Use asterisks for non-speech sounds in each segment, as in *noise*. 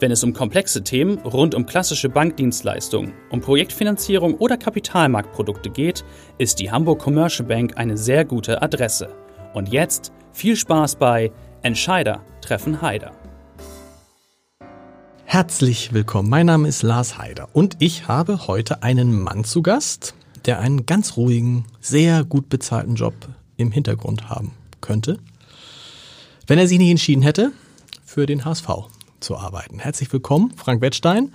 Wenn es um komplexe Themen rund um klassische Bankdienstleistungen, um Projektfinanzierung oder Kapitalmarktprodukte geht, ist die Hamburg Commercial Bank eine sehr gute Adresse. Und jetzt viel Spaß bei Entscheider treffen Heider. Herzlich willkommen. Mein Name ist Lars Heider und ich habe heute einen Mann zu Gast, der einen ganz ruhigen, sehr gut bezahlten Job im Hintergrund haben könnte, wenn er sich nicht entschieden hätte für den HSV zu arbeiten. Herzlich willkommen, Frank Wettstein,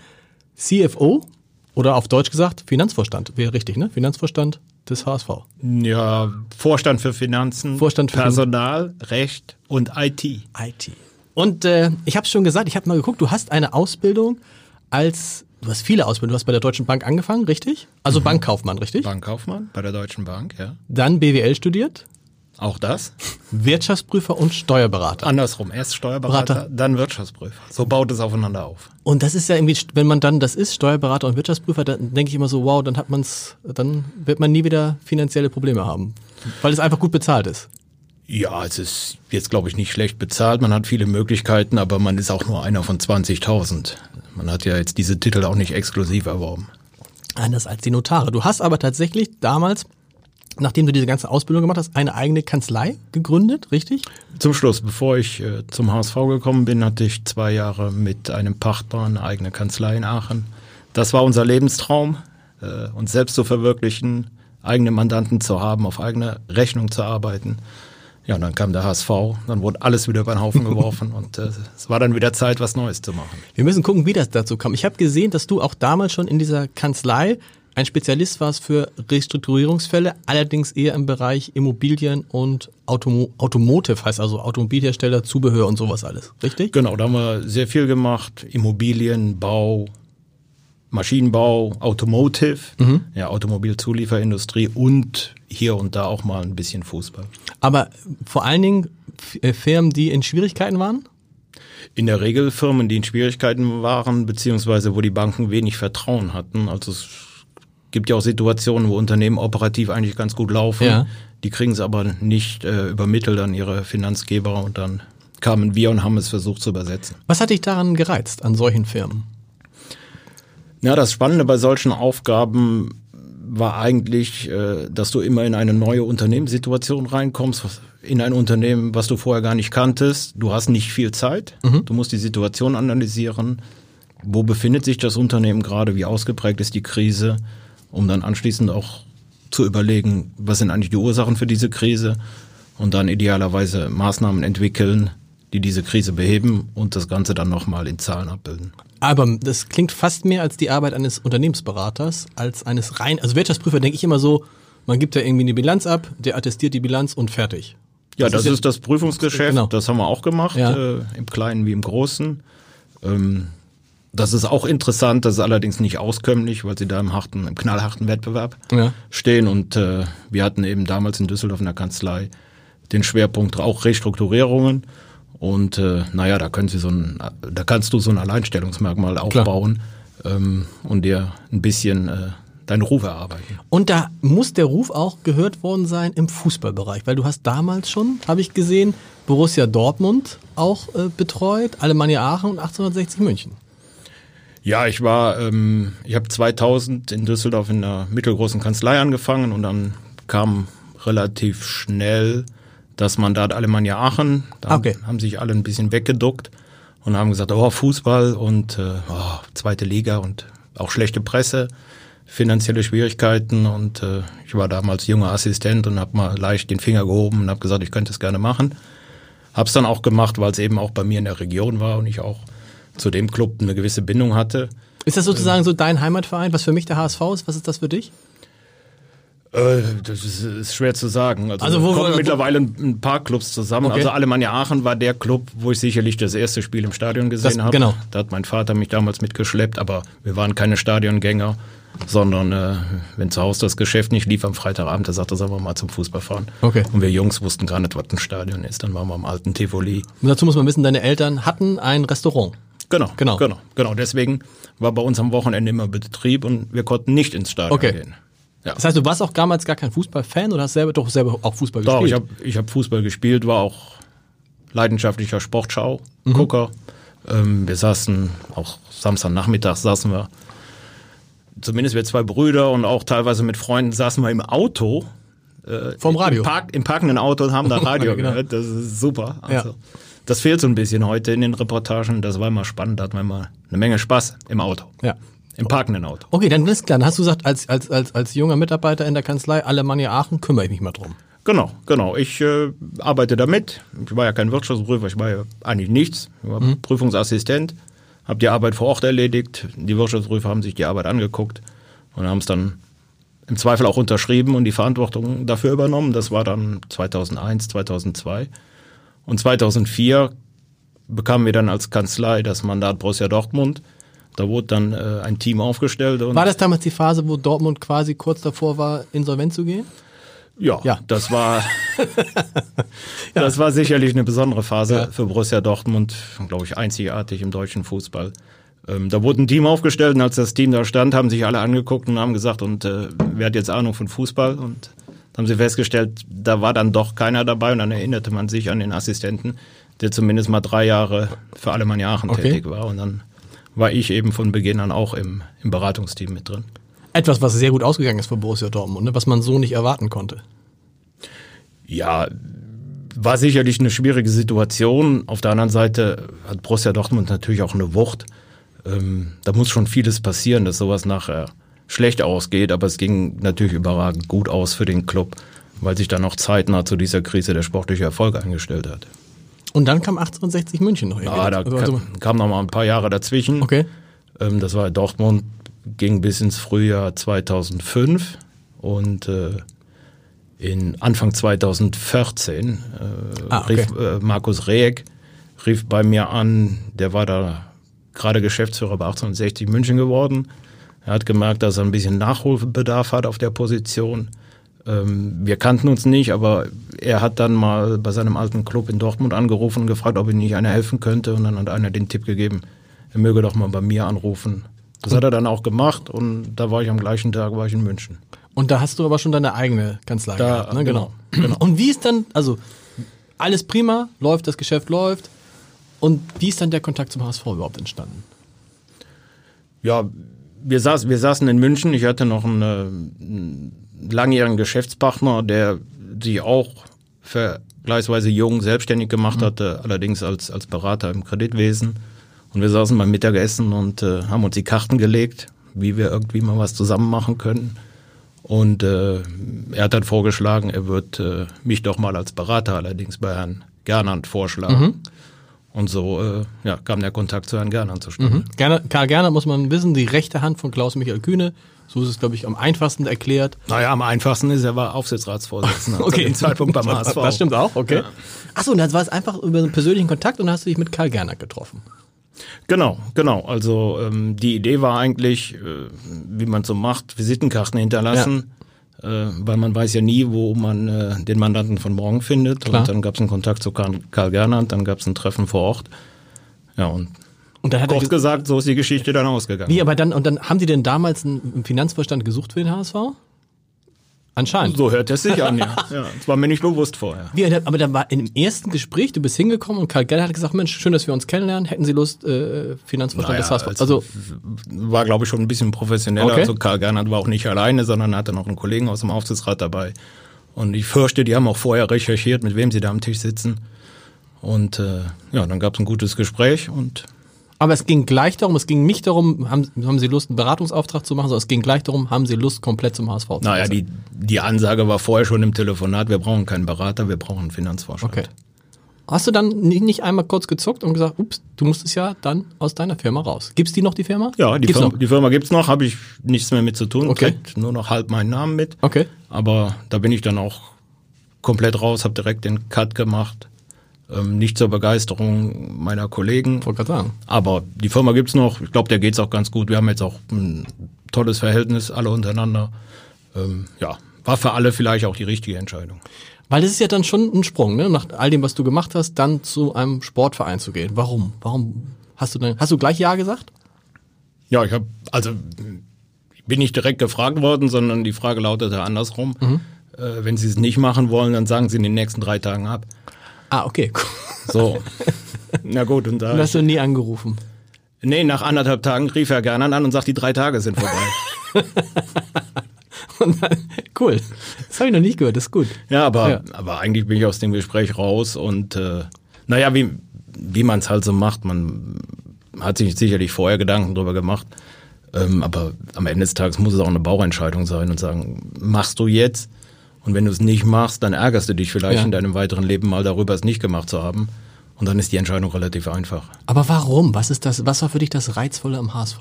CFO oder auf Deutsch gesagt Finanzvorstand. Wäre richtig, ne? Finanzvorstand des HSV. Ja, Vorstand für Finanzen, Vorstand für Personal, Recht und IT. IT. Und äh, ich habe schon gesagt, ich habe mal geguckt, du hast eine Ausbildung als, du hast viele Ausbildungen, du hast bei der Deutschen Bank angefangen, richtig? Also Bankkaufmann, richtig? Bankkaufmann bei der Deutschen Bank, ja. Dann BWL studiert, Auch das. Wirtschaftsprüfer und Steuerberater. Andersrum. Erst Steuerberater, Berater. dann Wirtschaftsprüfer. So baut es aufeinander auf. Und das ist ja irgendwie, wenn man dann das ist, Steuerberater und Wirtschaftsprüfer, dann denke ich immer so, wow, dann hat man's, dann wird man nie wieder finanzielle Probleme haben. Weil es einfach gut bezahlt ist. Ja, es ist jetzt, glaube ich, nicht schlecht bezahlt. Man hat viele Möglichkeiten, aber man ist auch nur einer von 20.000. Man hat ja jetzt diese Titel auch nicht exklusiv erworben. Anders als die Notare. Du hast aber tatsächlich damals, nachdem du diese ganze Ausbildung gemacht hast, eine eigene Kanzlei gegründet, richtig? Zum Schluss, bevor ich äh, zum HSV gekommen bin, hatte ich zwei Jahre mit einem Partner eine eigene Kanzlei in Aachen. Das war unser Lebenstraum, äh, uns selbst zu verwirklichen, eigene Mandanten zu haben, auf eigene Rechnung zu arbeiten. Ja, und dann kam der HSV, dann wurde alles wieder über den Haufen *laughs* geworfen und äh, es war dann wieder Zeit, was Neues zu machen. Wir müssen gucken, wie das dazu kam. Ich habe gesehen, dass du auch damals schon in dieser Kanzlei ein Spezialist warst für Restrukturierungsfälle, allerdings eher im Bereich Immobilien und Automo Automotive, heißt also Automobilhersteller, Zubehör und sowas alles, richtig? Genau, da haben wir sehr viel gemacht. Immobilien, Bau, Maschinenbau, Automotive, ja, Automobilzulieferindustrie und hier und da auch mal ein bisschen Fußball. Aber vor allen Dingen äh, Firmen, die in Schwierigkeiten waren? In der Regel Firmen, die in Schwierigkeiten waren, beziehungsweise wo die Banken wenig Vertrauen hatten. Also es gibt ja auch Situationen, wo Unternehmen operativ eigentlich ganz gut laufen. Ja. Die kriegen es aber nicht äh, übermittelt an ihre Finanzgeber und dann kamen wir und haben es versucht zu übersetzen. Was hat dich daran gereizt, an solchen Firmen? Ja, das Spannende bei solchen Aufgaben war eigentlich, äh, dass du immer in eine neue Unternehmenssituation reinkommst, in ein Unternehmen, was du vorher gar nicht kanntest. Du hast nicht viel Zeit. Du musst die Situation analysieren. Wo befindet sich das Unternehmen gerade? Wie ausgeprägt ist die Krise? Um dann anschließend auch zu überlegen, was sind eigentlich die Ursachen für diese Krise? Und dann idealerweise Maßnahmen entwickeln, die diese Krise beheben und das Ganze dann nochmal in Zahlen abbilden. Aber das klingt fast mehr als die Arbeit eines Unternehmensberaters, als eines rein, also Wirtschaftsprüfer denke ich immer so, man gibt da irgendwie eine Bilanz ab, der attestiert die Bilanz und fertig. Ja, Das das, ist ja- ist, das Prüfungsgeschäft. Genau. Das haben wir auch gemacht, Ja. äh, im Kleinen wie im Großen. Ähm, das ist auch interessant, das ist allerdings nicht auskömmlich, weil sie da im harten, im knallharten Wettbewerb Ja. stehen. Und äh, wir hatten eben damals in Düsseldorf in der Kanzlei den Schwerpunkt auch Restrukturierungen. Und äh, naja, da können sie so ein, da kannst du so ein Alleinstellungsmerkmal aufbauen ähm, und dir ein bisschen äh, deinen Ruf erarbeiten. Und da muss der Ruf auch gehört worden sein im Fußballbereich, weil du hast damals schon, habe ich gesehen, Borussia Dortmund auch äh, betreut, Alemannia Aachen und 1860 München. Ja, ich war, ähm, ich habe 2000 in Düsseldorf in einer mittelgroßen Kanzlei angefangen und dann kam relativ schnell das Mandat Alemannia Aachen. Da Okay. haben sich alle ein bisschen weggeduckt und haben gesagt, oh, Fußball und äh, oh, zweite Liga und auch schlechte Presse, finanzielle Schwierigkeiten und äh, ich war damals junger Assistent und habe mal leicht den Finger gehoben und habe gesagt, ich könnte es gerne machen. Hab's dann auch gemacht, weil es eben auch bei mir in der Region war und ich auch zu dem Club eine gewisse Bindung hatte. Ist das sozusagen so dein Heimatverein, was für mich der HSV ist? Was ist das für dich? Äh, das ist, ist schwer zu sagen. Also, Also wo- kommen wo- mittlerweile ein paar Clubs zusammen. Okay. Also Alemannia Aachen war der Club, wo ich sicherlich das erste Spiel im Stadion gesehen habe. genau. Da hat mein Vater mich damals mitgeschleppt, aber wir waren keine Stadiongänger, sondern äh, wenn zu Hause das Geschäft nicht lief am Freitagabend, da sagte er, sollen wir mal zum Fußball fahren. Okay. Und wir Jungs wussten gar nicht, was ein Stadion ist. Dann waren wir am alten Tivoli. Und dazu muss man wissen, deine Eltern hatten ein Restaurant. Genau, Genau. genau, genau. Deswegen war bei uns am Wochenende immer Betrieb und wir konnten nicht ins Stadion Okay. gehen. Ja. Das heißt, du warst auch damals gar kein Fußballfan oder hast selber doch selber auch Fußball Doch, gespielt? ich habe ich hab Fußball gespielt, war auch leidenschaftlicher Sportschau-Gucker. Ähm, wir saßen, auch Samstagnachmittag saßen wir, zumindest wir zwei Brüder und auch teilweise mit Freunden saßen wir im Auto. Äh, Vom Radio. Im, Park, Im parkenden Auto und haben da Radio genau. gehört. Das ist super. Also, Ja. Das fehlt so ein bisschen heute in den Reportagen. Das war immer spannend, da hatten wir immer eine Menge Spaß im Auto. Ja. Im parkenden Auto. Okay, dann ist klar. Dann hast du gesagt, als, als, als, als junger Mitarbeiter in der Kanzlei Alemannia Aachen kümmere ich mich mal drum. Genau, genau. Ich äh, arbeite damit. Ich war ja kein Wirtschaftsprüfer, ich war ja eigentlich nichts. Ich war Prüfungsassistent, habe die Arbeit vor Ort erledigt. Die Wirtschaftsprüfer haben sich die Arbeit angeguckt und haben es dann im Zweifel auch unterschrieben und die Verantwortung dafür übernommen. Das war dann 2001, 2002. Und 2004 bekamen wir dann als Kanzlei das Mandat Borussia Dortmund. Da wurde dann äh, ein Team aufgestellt. War das damals die Phase, wo Dortmund quasi kurz davor war, insolvent zu gehen? Ja, Ja. das war *laughs* das war sicherlich eine besondere Phase Ja. für Borussia Dortmund, glaube ich, einzigartig im deutschen Fußball. Ähm, da wurde ein Team aufgestellt und als das Team da stand, haben sich alle angeguckt und haben gesagt, und äh, wer hat jetzt Ahnung von Fußball? Und haben sie festgestellt, da war dann doch keiner dabei und dann erinnerte man sich an den Assistenten, der zumindest mal drei Jahre für Alemannia Aachen Okay. tätig war. Und dann war ich eben von Beginn an auch im, im Beratungsteam mit drin. Etwas, was sehr gut ausgegangen ist für Borussia Dortmund, ne? was man so nicht erwarten konnte. Ja, war sicherlich eine schwierige Situation. Auf der anderen Seite hat Borussia Dortmund natürlich auch eine Wucht. Ähm, da muss schon vieles passieren, dass sowas nachher schlecht ausgeht, aber es ging natürlich überragend gut aus für den Club, weil sich dann noch zeitnah zu dieser Krise der sportliche Erfolg eingestellt hat. Und dann kam 1860 München noch Ja, da Also, kam, kam noch mal ein paar Jahre dazwischen. okay. Ähm, das war Dortmund, ging bis ins Frühjahr 2005 und äh, in Anfang 2014 äh, Ah, okay. rief äh, Markus Rehek rief bei mir an, der war da gerade Geschäftsführer bei 1860 München geworden. Er hat gemerkt, dass er ein bisschen Nachholbedarf hat auf der Position. Ähm, wir kannten uns nicht, aber er hat dann mal bei seinem alten Club in Dortmund angerufen und gefragt, ob ihm nicht einer helfen könnte. Und dann hat einer den Tipp gegeben, er möge doch mal bei mir anrufen. Das hat er dann auch gemacht und da war ich am gleichen Tag war ich in München. Und da hast du aber schon deine eigene Kanzlei Da, gehabt, ne? genau, Und wie ist dann, also alles prima, läuft, das Geschäft läuft. Und wie ist dann der Kontakt zum HSV überhaupt entstanden? Ja, wir, saß, wir saßen in München. Ich hatte noch einen, äh, einen langjährigen Geschäftspartner, der sich auch vergleichsweise jung selbstständig gemacht hatte, allerdings als, als Berater im Kreditwesen. Und wir saßen beim Mittagessen und äh, haben uns die Karten gelegt, wie wir irgendwie mal was zusammen machen können. Und äh, er hat dann vorgeschlagen, er wird äh, mich doch mal als Berater allerdings bei Herrn Gernand vorschlagen. Und so äh, ja, kam der Kontakt zu Herrn Gernand zustande. Gerne, Karl Gerner muss man wissen, die rechte Hand von Klaus-Michael Kühne. So ist es, glaube ich, am einfachsten erklärt. Naja, am einfachsten ist, er war Aufsichtsratsvorsitzender *laughs* Okay. zu dem Zeitpunkt beim HSV. Das stimmt auch, okay. Achso, und das war es einfach über einen persönlichen Kontakt und dann hast du dich mit Karl Gerner getroffen. Genau, genau. Also ähm, die Idee war eigentlich, äh, wie man so macht, Visitenkarten hinterlassen, äh, weil man weiß ja nie, wo man äh, den Mandanten von morgen findet. Klar. Und dann gab es einen Kontakt zu Karl, Karl Gernand, dann gab es ein Treffen vor Ort. Ja, und Und dann hat er kurz ge- gesagt, so ist die Geschichte dann ausgegangen. Wie, aber dann, und dann haben die denn damals einen Finanzvorstand gesucht für den HSV? Anscheinend. So hört es sich an, ja. *laughs* ja. Das war mir nicht bewusst vorher. Wie, aber dann war in dem ersten Gespräch, du bist hingekommen und Karl Gerner hat gesagt, Mensch, schön, dass wir uns kennenlernen. Hätten Sie Lust, äh, Finanzvorstand des HSV? Also, war, glaube ich, schon ein bisschen professioneller. Okay. Also Karl Gernand war auch nicht alleine, sondern hatte noch einen Kollegen aus dem Aufsichtsrat dabei. Und ich fürchte, die haben auch vorher recherchiert, mit wem sie da am Tisch sitzen. Und äh, ja, dann gab es ein gutes Gespräch und aber es ging gleich darum, es ging nicht darum, haben, haben Sie Lust, einen Beratungsauftrag zu machen, sondern es ging gleich darum, haben Sie Lust, komplett zum HSV zu naja, wechseln? die, die Ansage war vorher schon im Telefonat, wir brauchen keinen Berater, wir brauchen einen Finanzvorstand. Okay. Hast du dann ni- nicht einmal kurz gezuckt und gesagt, ups, du musstest ja dann aus deiner Firma raus. Gibt's die noch, die Firma? Ja, die Gibt's Firma, noch? die Firma gibt's noch, habe ich nichts mehr mit zu tun, Okay. nur noch halb meinen Namen mit. Okay. Aber da bin ich dann auch komplett raus, habe direkt den Cut gemacht. Ähm, nicht zur Begeisterung meiner Kollegen. Wollte sagen. Aber die Firma gibt's noch. Ich glaube, der geht's auch ganz gut. Wir haben jetzt auch ein tolles Verhältnis, alle untereinander. Ähm, ja, war für alle vielleicht auch die richtige Entscheidung. Weil das ist ja dann schon ein Sprung, ne? Nach all dem, was du gemacht hast, dann zu einem Sportverein zu gehen. Warum? Warum hast du denn, hast du gleich Ja gesagt? Ja, ich habe also ich bin nicht direkt gefragt worden, sondern die Frage lautete andersrum. Äh, wenn Sie es nicht machen wollen, dann sagen Sie in den nächsten drei Tagen ab. Ah, okay. So. *laughs* Na gut, und Du da. hast du nie angerufen. Nee, nach anderthalb Tagen rief er gerne an und sagt, die drei Tage sind vorbei. *laughs* Und dann, cool. Das habe ich noch nicht gehört, das ist gut. ja, aber, Ja. aber eigentlich bin ich aus dem Gespräch raus und äh, naja, wie, wie man es halt so macht, man hat sich sicherlich vorher Gedanken drüber gemacht. Ähm, aber am Ende des Tages muss es auch eine Bauchentscheidung sein und sagen, machst du jetzt? Und wenn du es nicht machst, dann ärgerst du dich vielleicht Ja. in deinem weiteren Leben mal darüber, es nicht gemacht zu haben. Und dann ist die Entscheidung relativ einfach. Aber warum? Was ist das, was war für dich das Reizvolle am HSV?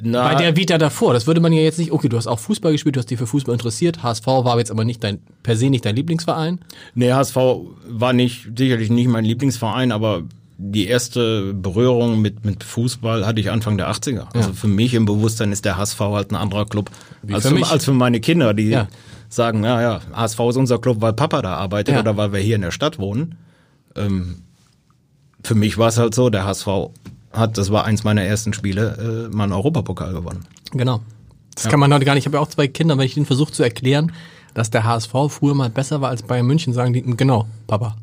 Na, Bei der Vita davor, das würde man ja jetzt nicht, okay, du hast auch Fußball gespielt, du hast dich für Fußball interessiert, HSV war jetzt aber nicht dein, per se nicht dein Lieblingsverein. Nee, HSV war nicht, sicherlich nicht mein Lieblingsverein, aber die erste Berührung mit, mit Fußball hatte ich Anfang der 80er. Also für mich im Bewusstsein ist der HSV halt ein anderer Club als für für, mich. als für meine Kinder, die Ja. sagen, ja, ja, HSV ist unser Club, weil Papa da arbeitet Ja. oder weil wir hier in der Stadt wohnen. Ähm, für mich war es halt so, der HSV hat, das war eins meiner ersten Spiele, äh, mal einen Europapokal gewonnen. Genau. Das kann man heute gar nicht. Ich habe ja auch zwei Kinder, wenn ich denen versuche zu erklären, dass der HSV früher mal besser war als Bayern München, sagen die, genau, Papa.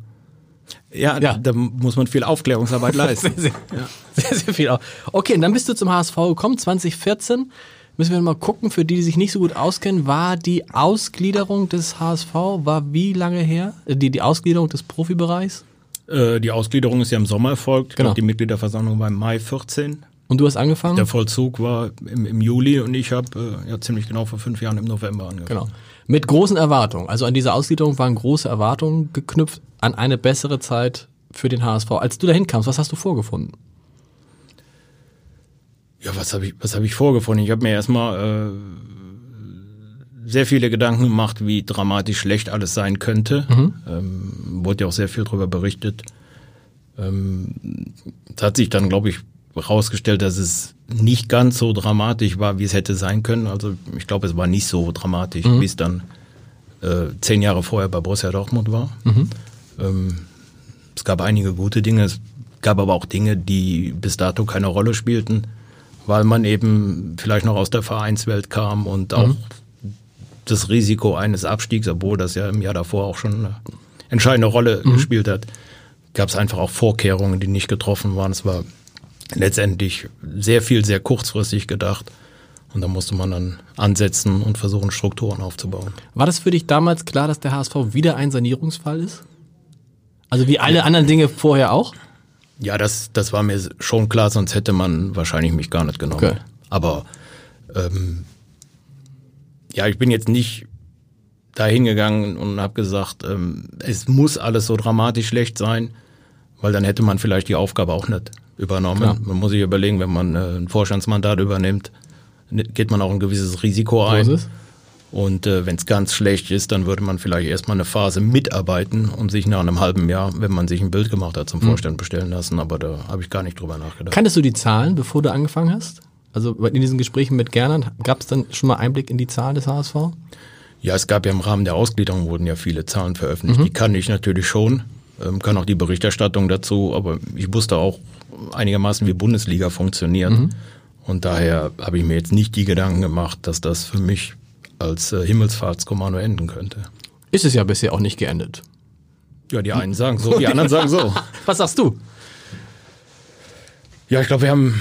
Ja, Ja. da muss man viel Aufklärungsarbeit *laughs* leisten. Sehr, sehr, sehr, sehr viel auch. Okay, und dann bist du zum HSV gekommen, 2014. Müssen wir mal gucken, für die, die sich nicht so gut auskennen, war die Ausgliederung des HSV, war wie lange her? Äh, Die, die Ausgliederung des Profibereichs? Äh, die Ausgliederung ist ja im Sommer erfolgt. Genau. die Mitgliederversammlung war im Mai 14. Und du hast angefangen? Der Vollzug war im, im Juli und ich habe äh, ja ziemlich genau vor fünf Jahren im November angefangen. Genau. Mit großen Erwartungen. Also an diese Ausgliederung waren große Erwartungen geknüpft an eine bessere Zeit für den HSV. Als du dahin kamst, was hast du vorgefunden? Ja, was habe ich, was hab ich vorgefunden? Ich habe mir erstmal äh, sehr viele Gedanken gemacht, wie dramatisch schlecht alles sein könnte. Ähm, wurde ja auch sehr viel darüber berichtet. Ähm, es hat sich dann, glaube ich, herausgestellt, dass es nicht ganz so dramatisch war, wie es hätte sein können. Also ich glaube, es war nicht so dramatisch, wie es dann äh, zehn Jahre vorher bei Borussia Dortmund war. Ähm, es gab einige gute Dinge, es gab aber auch Dinge, die bis dato keine Rolle spielten, weil man eben vielleicht noch aus der Vereinswelt kam und auch das Risiko eines Abstiegs, obwohl das ja im Jahr davor auch schon eine entscheidende Rolle gespielt hat, gab es einfach auch Vorkehrungen, die nicht getroffen waren. Es war letztendlich sehr viel, sehr kurzfristig gedacht. Und da musste man dann ansetzen und versuchen, Strukturen aufzubauen. War das für dich damals klar, dass der HSV wieder ein Sanierungsfall ist? Also wie alle anderen Dinge vorher auch? Ja, das, das war mir schon klar, sonst hätte man wahrscheinlich mich gar nicht genommen. Okay. Aber ähm, ja, ich bin jetzt nicht da hingegangen und habe gesagt, ähm, es muss alles so dramatisch schlecht sein, weil dann hätte man vielleicht die Aufgabe auch nicht übernommen. Klar. Man muss sich überlegen, wenn man äh, ein Vorstandsmandat übernimmt, ne- geht man auch ein gewisses Risiko ein. So. Und äh, wenn es ganz schlecht ist, dann würde man vielleicht erstmal eine Phase mitarbeiten und sich nach einem halben Jahr, wenn man sich ein Bild gemacht hat, zum Mhm. Vorstand bestellen lassen. Aber da habe ich gar nicht drüber nachgedacht. Kanntest du die Zahlen, bevor du angefangen hast? Also in diesen Gesprächen mit Gernand, gab es dann schon mal Einblick in die Zahlen des HSV? Ja, es gab ja im Rahmen der Ausgliederung wurden ja viele Zahlen veröffentlicht. Mhm. Die kann ich natürlich schon, ähm, kann auch die Berichterstattung dazu, aber ich wusste auch einigermaßen, wie Bundesliga funktioniert. Mhm. Und daher habe ich mir jetzt nicht die Gedanken gemacht, dass das für mich als äh, Himmelsfahrtskommando enden könnte. Ist es ja bisher auch nicht geendet. Ja, die einen sagen so, die *laughs* anderen sagen so. Was sagst du? Ja, ich glaube, wir haben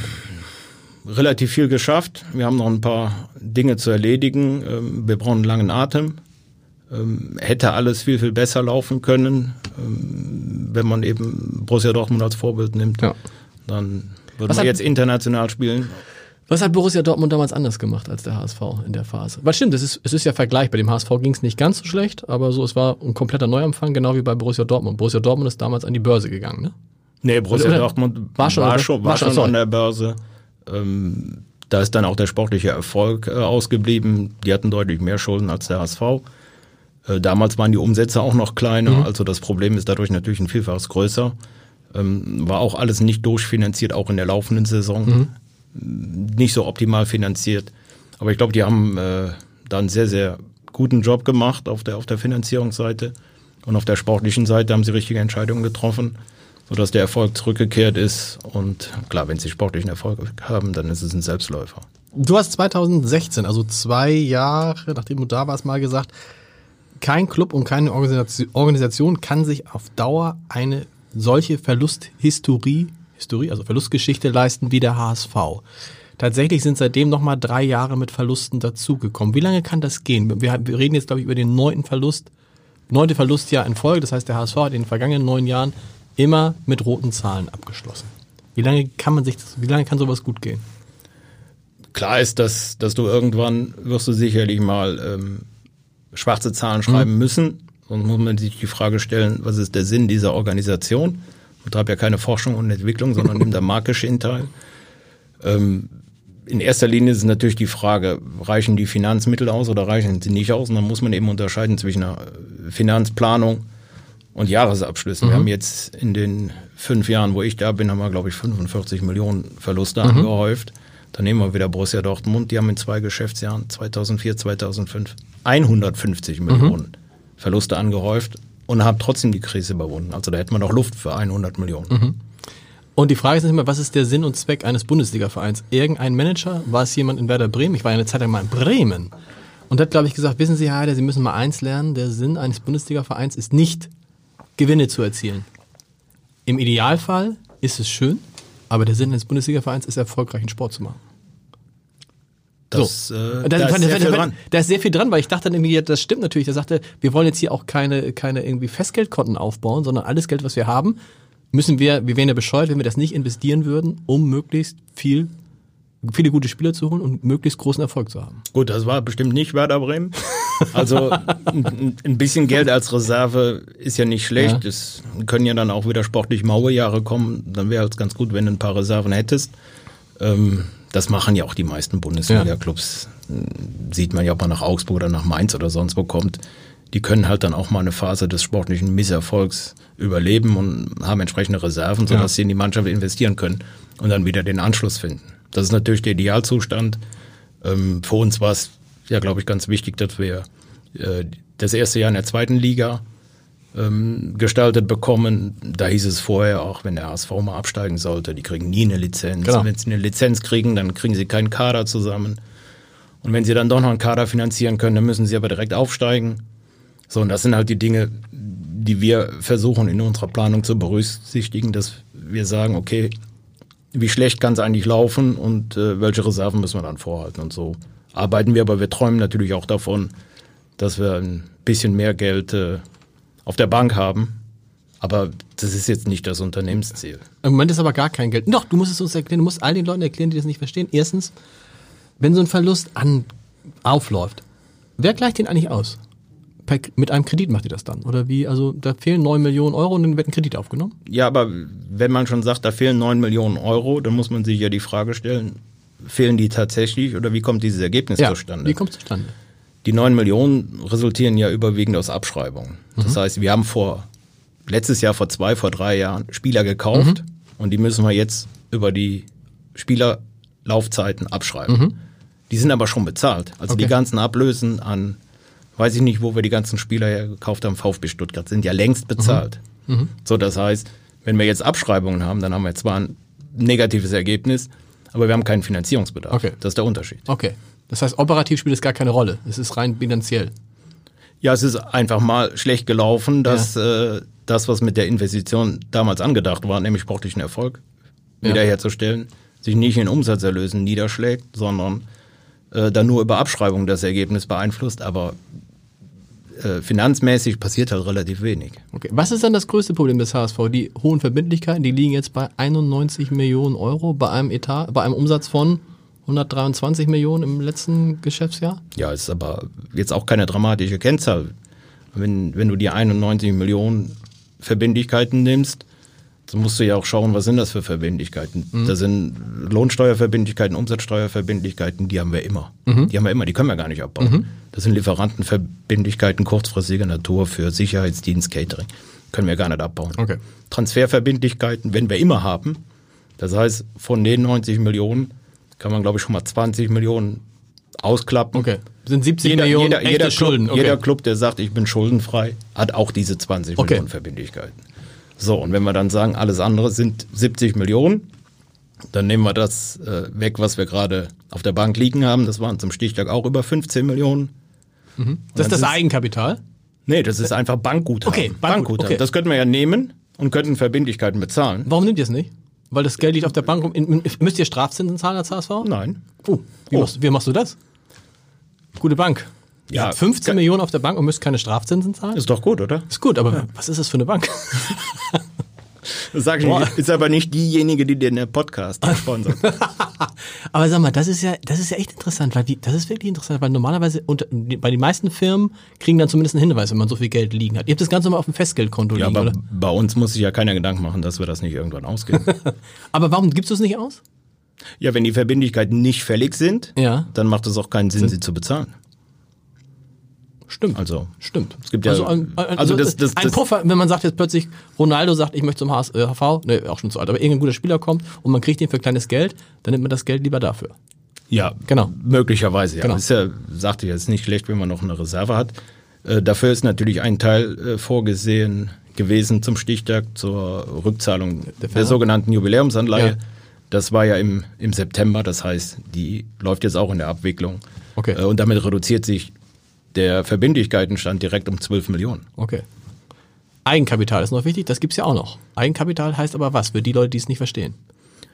relativ viel geschafft. Wir haben noch ein paar Dinge zu erledigen. Ähm, Wir brauchen einen langen Atem. Ähm, Hätte alles viel, viel besser laufen können, ähm, wenn man eben Borussia Dortmund als Vorbild nimmt. Ja. Dann würden wir hat- jetzt international spielen. Was hat Borussia Dortmund damals anders gemacht als der HSV in der Phase? Weil stimmt, es ist, es ist ja vergleichbar. Dem HSV ging es nicht ganz so schlecht, aber so, es war ein kompletter Neuanfang, genau wie bei Borussia Dortmund. Borussia Dortmund ist damals an die Börse gegangen, ne? Nee, Borussia Oder- Dortmund war schon- war schon, war war schon- schon sorry. an der Börse. Ähm, da ist dann auch der sportliche Erfolg äh, ausgeblieben. Die hatten deutlich mehr Schulden als der HSV. Äh, damals waren die Umsätze auch noch kleiner, Mhm. also das Problem ist dadurch natürlich ein Vielfaches größer. Ähm, war auch alles nicht durchfinanziert, auch in der laufenden Saison. Mhm. Nicht so optimal finanziert. Aber ich glaube, die haben äh, da einen sehr, sehr guten Job gemacht auf der, auf der Finanzierungsseite. Und auf der sportlichen Seite haben sie richtige Entscheidungen getroffen, sodass der Erfolg zurückgekehrt ist. Und klar, wenn sie sportlichen Erfolg haben, dann ist es ein Selbstläufer. Du hast 2016, also zwei Jahre, nachdem du da warst, mal gesagt, kein Club und keine Organisation, kann sich auf Dauer eine solche Verlusthistorie, Historie, also Verlustgeschichte leisten wie der HSV. Tatsächlich sind seitdem nochmal drei Jahre mit Verlusten dazugekommen. Wie lange kann das gehen? Wir, wir reden jetzt, glaube ich, über den neunten Verlust, neunte Verlustjahr in Folge. Das heißt, der HSV hat in den vergangenen neun Jahren immer mit roten Zahlen abgeschlossen. Wie lange kann man sich, das, wie lange kann sowas gut gehen? Klar ist, dass, dass du irgendwann wirst du sicherlich mal ähm, schwarze Zahlen schreiben müssen. Sonst muss man sich die Frage stellen, was ist der Sinn dieser Organisation? Betreibe ja keine Forschung und Entwicklung, sondern nimmt da Marketing teil. Ähm, in erster Linie ist es natürlich die Frage, reichen die Finanzmittel aus oder reichen sie nicht aus? Und dann muss man eben unterscheiden zwischen einer Finanzplanung und Jahresabschlüssen. Wir haben jetzt in den fünf Jahren, wo ich da bin, haben wir, glaube ich, 45 Millionen Verluste angehäuft. Dann nehmen wir wieder Borussia Dortmund. Die haben in zwei Geschäftsjahren, 2004, 2005, 150 Millionen Verluste angehäuft und haben trotzdem die Krise überwunden. Also da hätte man noch Luft für 100 Millionen. Und die Frage ist nicht immer, was ist der Sinn und Zweck eines Bundesliga-Vereins? Irgendein Manager, war es jemand in Werder Bremen? Ich war ja eine Zeit lang mal in Bremen. Und hat, glaube ich, gesagt, wissen Sie, Herr Heider, Sie müssen mal eins lernen, der Sinn eines Bundesliga-Vereins ist nicht, Gewinne zu erzielen. Im Idealfall ist es schön, aber der Sinn eines Bundesliga-Vereins ist, erfolgreichen Sport zu machen. Das, So. äh, Und da, ist sehr fand- viel dran. Da ist sehr viel dran, weil ich dachte dann irgendwie, das stimmt natürlich. Der sagte, wir wollen jetzt hier auch keine, keine irgendwie Festgeldkonten aufbauen, sondern alles Geld, was wir haben, müssen wir, wir wären ja bescheuert, wenn wir das nicht investieren würden, um möglichst viel, viele gute Spieler zu holen und möglichst großen Erfolg zu haben. Gut, das war bestimmt nicht Werder Bremen. Also ein, ein bisschen Geld als Reserve ist ja nicht schlecht. Ja. Es können ja dann auch wieder sportlich maue Jahre kommen. Dann wäre es ganz gut, wenn du ein paar Reserven hättest. Ähm, das machen ja auch die meisten Bundesliga-Clubs. Sieht man ja, ob man nach Augsburg oder nach Mainz oder sonst wo kommt. Die können halt dann auch mal eine Phase des sportlichen Misserfolgs überleben und haben entsprechende Reserven, sodass Ja. sie in die Mannschaft investieren können und dann wieder den Anschluss finden. Das ist natürlich der Idealzustand. Ähm, für uns war es ja, glaube ich, ganz wichtig, dass wir äh, das erste Jahr in der zweiten Liga ähm, gestaltet bekommen. Da hieß es vorher auch, wenn der HSV mal absteigen sollte, die kriegen nie eine Lizenz. Genau. Wenn sie eine Lizenz kriegen, dann kriegen sie keinen Kader zusammen. Und wenn sie dann doch noch einen Kader finanzieren können, dann müssen sie aber direkt aufsteigen. So, und das sind halt die Dinge, die wir versuchen in unserer Planung zu berücksichtigen, dass wir sagen, okay, wie schlecht kann es eigentlich laufen und äh, welche Reserven müssen wir dann vorhalten und so arbeiten wir, aber wir träumen natürlich auch davon, dass wir ein bisschen mehr Geld äh, auf der Bank haben. Aber das ist jetzt nicht das Unternehmensziel. Im Moment ist aber gar kein Geld. Doch, du musst es uns erklären, du musst all den Leuten erklären, die das nicht verstehen. Erstens, wenn so ein Verlust an, aufläuft, wer gleicht den eigentlich aus? Per, mit einem Kredit macht ihr das dann? Oder wie? Also da fehlen 9 Millionen Euro und dann wird ein Kredit aufgenommen? Ja, aber wenn man schon sagt, da fehlen 9 Millionen Euro, dann muss man sich ja die Frage stellen, fehlen die tatsächlich oder wie kommt dieses Ergebnis zustande? Wie kommt es zustande? Die 9 Millionen resultieren ja überwiegend aus Abschreibungen. Das heißt, wir haben vor letztes Jahr, vor zwei, vor drei Jahren Spieler gekauft und die müssen wir jetzt über die Spielerlaufzeiten abschreiben. Die sind aber schon bezahlt. Also die Okay. ganzen Ablösen an, weiß ich nicht, wo wir die ganzen Spieler hergekauft haben, VfB Stuttgart, sind ja längst bezahlt. So, das heißt, wenn wir jetzt Abschreibungen haben, dann haben wir zwar ein negatives Ergebnis, aber wir haben keinen Finanzierungsbedarf. Okay. Das ist der Unterschied. Okay. Das heißt, operativ spielt es gar keine Rolle. Es ist rein bilanziell. Ja, es ist einfach mal schlecht gelaufen, dass äh, das, was mit der Investition damals angedacht war, nämlich sportlichen Erfolg Ja. wiederherzustellen, sich nicht in Umsatzerlösen niederschlägt, sondern äh, dann nur über Abschreibung das Ergebnis beeinflusst. Aber äh, finanzmäßig passiert halt relativ wenig. Okay. Was ist dann das größte Problem des HSV? Die hohen Verbindlichkeiten, die liegen jetzt bei 91 Millionen Euro bei einem Etat, bei einem Umsatz von 123 Millionen im letzten Geschäftsjahr. Ja, ist aber jetzt auch keine dramatische Kennzahl. Wenn, wenn du die 91 Millionen Verbindlichkeiten nimmst, dann musst du ja auch schauen, was sind das für Verbindlichkeiten. Mhm. Da sind Lohnsteuerverbindlichkeiten, Umsatzsteuerverbindlichkeiten, die haben wir immer. Mhm. Die haben wir immer, die können wir gar nicht abbauen. Mhm. Das sind Lieferantenverbindlichkeiten kurzfristiger Natur für Sicherheitsdienst, Catering. Können wir gar nicht abbauen. Okay. Transferverbindlichkeiten, wenn wir immer haben. Das heißt, von den 90 Millionen kann man, glaube ich, schon mal 20 Millionen ausklappen. Okay. Sind 70 jeder, Millionen jeder, jeder Schulden. Club, Okay. Jeder Club, der sagt, ich bin schuldenfrei, hat auch diese 20 Okay. Millionen Verbindlichkeiten. So, und wenn wir dann sagen, alles andere sind 70 Millionen, dann nehmen wir das äh, weg, was wir gerade auf der Bank liegen haben. Das waren zum Stichtag auch über 15 Millionen. das ist das sind's- Eigenkapital. Nee, das ist einfach Bankguthaben. Okay, Bankgut- okay. Das könnten wir ja nehmen und könnten Verbindlichkeiten bezahlen. Warum nimmt ihr es nicht? Weil das Geld liegt auf der Bank. rum. Müsst ihr Strafzinsen zahlen als HSV? Nein. Oh, wie, Oh. Machst, wie machst du das? Gute Bank. Ja, habt 15 ge- Millionen auf der Bank und müsst keine Strafzinsen zahlen? Ist doch gut, oder? Ist gut, aber was ist das für eine Bank? *laughs* Das sage ich nicht. Ist aber nicht diejenige, die den Podcast sponsert. *laughs* aber sag mal, das ist ja, das ist ja echt interessant, weil die, das ist wirklich interessant, weil normalerweise unter, bei den meisten Firmen kriegen dann zumindest einen Hinweis, wenn man so viel Geld liegen hat. Ihr habt das Ganze mal auf dem Festgeldkonto ja, liegen, aber oder? bei uns muss sich ja keiner Gedanken machen, dass wir das nicht irgendwann ausgeben. *laughs* Aber warum gibst du es nicht aus? ja, wenn die Verbindlichkeiten nicht fällig sind, Ja. dann macht es auch keinen Sinn, sie zu bezahlen. Stimmt. Also, Stimmt. Es gibt ja- also ein, ein, also das- das- ein das- Puffer, wenn man sagt jetzt plötzlich, Ronaldo sagt, ich möchte zum HS, äh, HV, ne, auch schon zu alt, aber irgendein guter Spieler kommt und man kriegt ihn für kleines Geld, dann nimmt man das Geld lieber dafür. ja, Genau. möglicherweise, ja. Genau. Ist ja, sagte ja, ist nicht schlecht, wenn man noch eine Reserve hat. Äh, dafür ist natürlich ein Teil äh, vorgesehen gewesen zum Stichtag zur Rückzahlung der, Ferner? sogenannten Jubiläumsanleihe. Ja. Das war ja im, im September, das heißt, die läuft jetzt auch in der Abwicklung. Okay. Äh, und damit reduziert sich der Verbindlichkeitenstand direkt um 12 Millionen. Okay. Eigenkapital ist noch wichtig, das gibt's ja auch noch. Eigenkapital heißt aber was, für die Leute, die es nicht verstehen?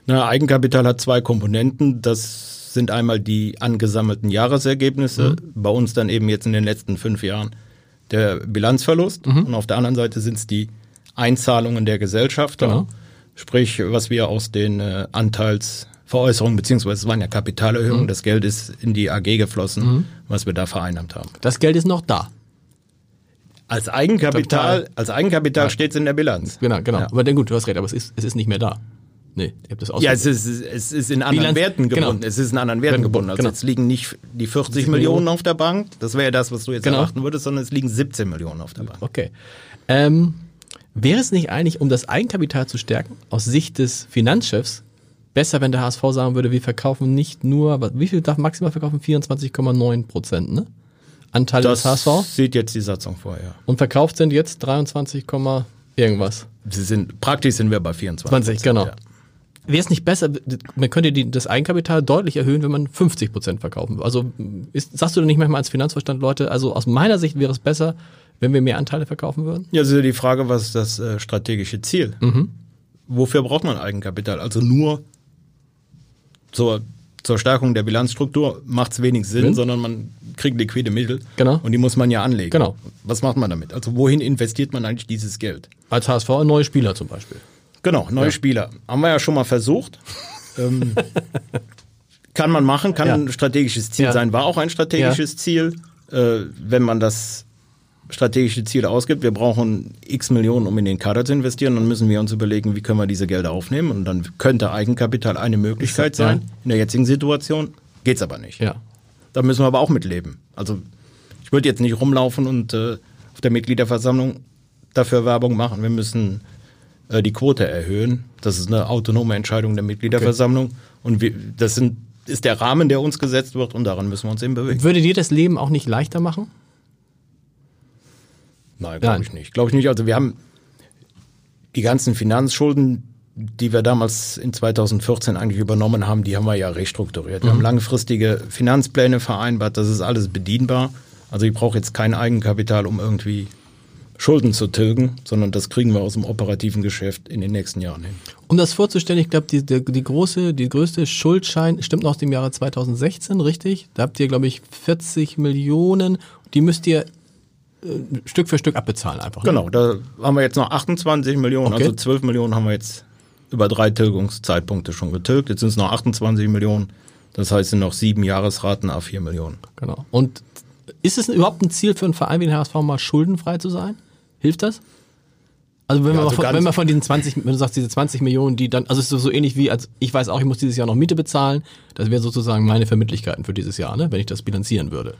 Na, Eigenkapital hat zwei Komponenten. Das sind einmal die angesammelten Jahresergebnisse. Mhm. Bei uns dann eben jetzt in den letzten fünf Jahren der Bilanzverlust. Mhm. Und auf der anderen Seite sind es die Einzahlungen der Gesellschafter. Genau. Sprich, was wir aus den äh, Anteilsveräußerungen, beziehungsweise es waren ja Mhm. Kapitalerhöhungen, das Geld ist in die AG geflossen, was wir da vereinnahmt haben. Das Geld ist noch da. Als Eigenkapital, als Eigenkapital steht es in der Bilanz. Genau, genau. Ja. Aber dann gut, du hast recht, aber es ist, es ist nicht mehr da. Nee, ihr habt das. Ja, es ist, es ist in anderen Bilanz- Werten gebunden. genau. Es ist in anderen Werten Werden gebunden. Also genau. jetzt liegen nicht die 40 70 Millionen Millionen. auf der Bank. Das wäre ja das, was du jetzt Genau. erwarten würdest, sondern es liegen 17 Millionen auf der Bank. Okay. Ähm, wäre es nicht eigentlich, um das Eigenkapital zu stärken, aus Sicht des Finanzchefs, besser, wenn der HSV sagen würde, wir verkaufen nicht nur, wie viel darf maximal verkaufen? 24,9 Prozent, ne? Anteile Das des HSV. sieht jetzt die Satzung vor, ja. Und verkauft sind jetzt 23, Komma irgendwas. Sie sind, praktisch sind wir bei 24. 20, genau. Ja. Wäre es nicht besser, man könnte die, das Eigenkapital deutlich erhöhen, wenn man 50 Prozent verkaufen würde. Also ist, sagst du denn nicht manchmal als Finanzverstand, Leute, also aus meiner Sicht wäre es besser, wenn wir mehr Anteile verkaufen würden? Ja, also die Frage, was ist das äh, strategische Ziel? Mhm. Wofür braucht man Eigenkapital? Also nur zur, zur Stärkung der Bilanzstruktur macht es wenig Sinn, Sinn. sondern man kriegt liquide Mittel Genau. und die muss man ja anlegen. Genau. Was macht man damit? Also wohin investiert man eigentlich dieses Geld? Als HSV neue Spieler zum Beispiel. Genau, neue Spieler. Haben wir ja schon mal versucht. *laughs* ähm, kann man machen, kann Ja. ein strategisches Ziel Ja. sein, war auch ein strategisches Ziel. Äh, wenn man das strategische Ziel ausgibt, wir brauchen x Millionen, um in den Kader zu investieren, dann müssen wir uns überlegen, wie können wir diese Gelder aufnehmen. Und dann könnte Eigenkapital eine Möglichkeit sein. In der jetzigen Situation geht's aber nicht. Ja. Da müssen wir aber auch mitleben. Also ich würde jetzt nicht rumlaufen und äh, auf der Mitgliederversammlung dafür Werbung machen. Wir müssen äh, die Quote erhöhen. Das ist eine autonome Entscheidung der Mitgliederversammlung. Und wir, das sind, ist der Rahmen, der uns gesetzt wird und daran müssen wir uns eben bewegen. Würde dir das Leben auch nicht leichter machen? Nein, glaube ich nicht. Glaube ich nicht. Also wir haben die ganzen Finanzschulden, die wir damals in 2014 eigentlich übernommen haben, die haben wir ja restrukturiert. Wir haben langfristige Finanzpläne vereinbart, das ist alles bedienbar. Also ich brauche jetzt kein Eigenkapital, um irgendwie Schulden zu tilgen, sondern das kriegen wir aus dem operativen Geschäft in den nächsten Jahren hin. Um das vorzustellen, ich glaube, die, die, die große, die größte Schuldschein stimmt noch aus dem Jahre 2016, richtig? Da habt ihr, glaube ich, 40 Millionen. Die müsst ihr Stück für Stück abbezahlen einfach. ne? Genau, da haben wir jetzt noch 28 Millionen, Okay. also 12 Millionen haben wir jetzt über drei Tilgungszeitpunkte schon getilgt. Jetzt sind es noch 28 Millionen. Das heißt, sind noch sieben Jahresraten a 4 Millionen. Genau. Und ist es überhaupt ein Ziel für einen Verein wie den HSV mal schuldenfrei zu sein? Hilft das? Also wenn, Ja, man, also von, wenn man von diesen 20, wenn du sagst, diese 20 Millionen, die dann, also es ist so ähnlich wie, als ich weiß auch, ich muss dieses Jahr noch Miete bezahlen, das wäre sozusagen meine Vermittlichkeiten für dieses Jahr, ne, wenn ich das bilanzieren würde.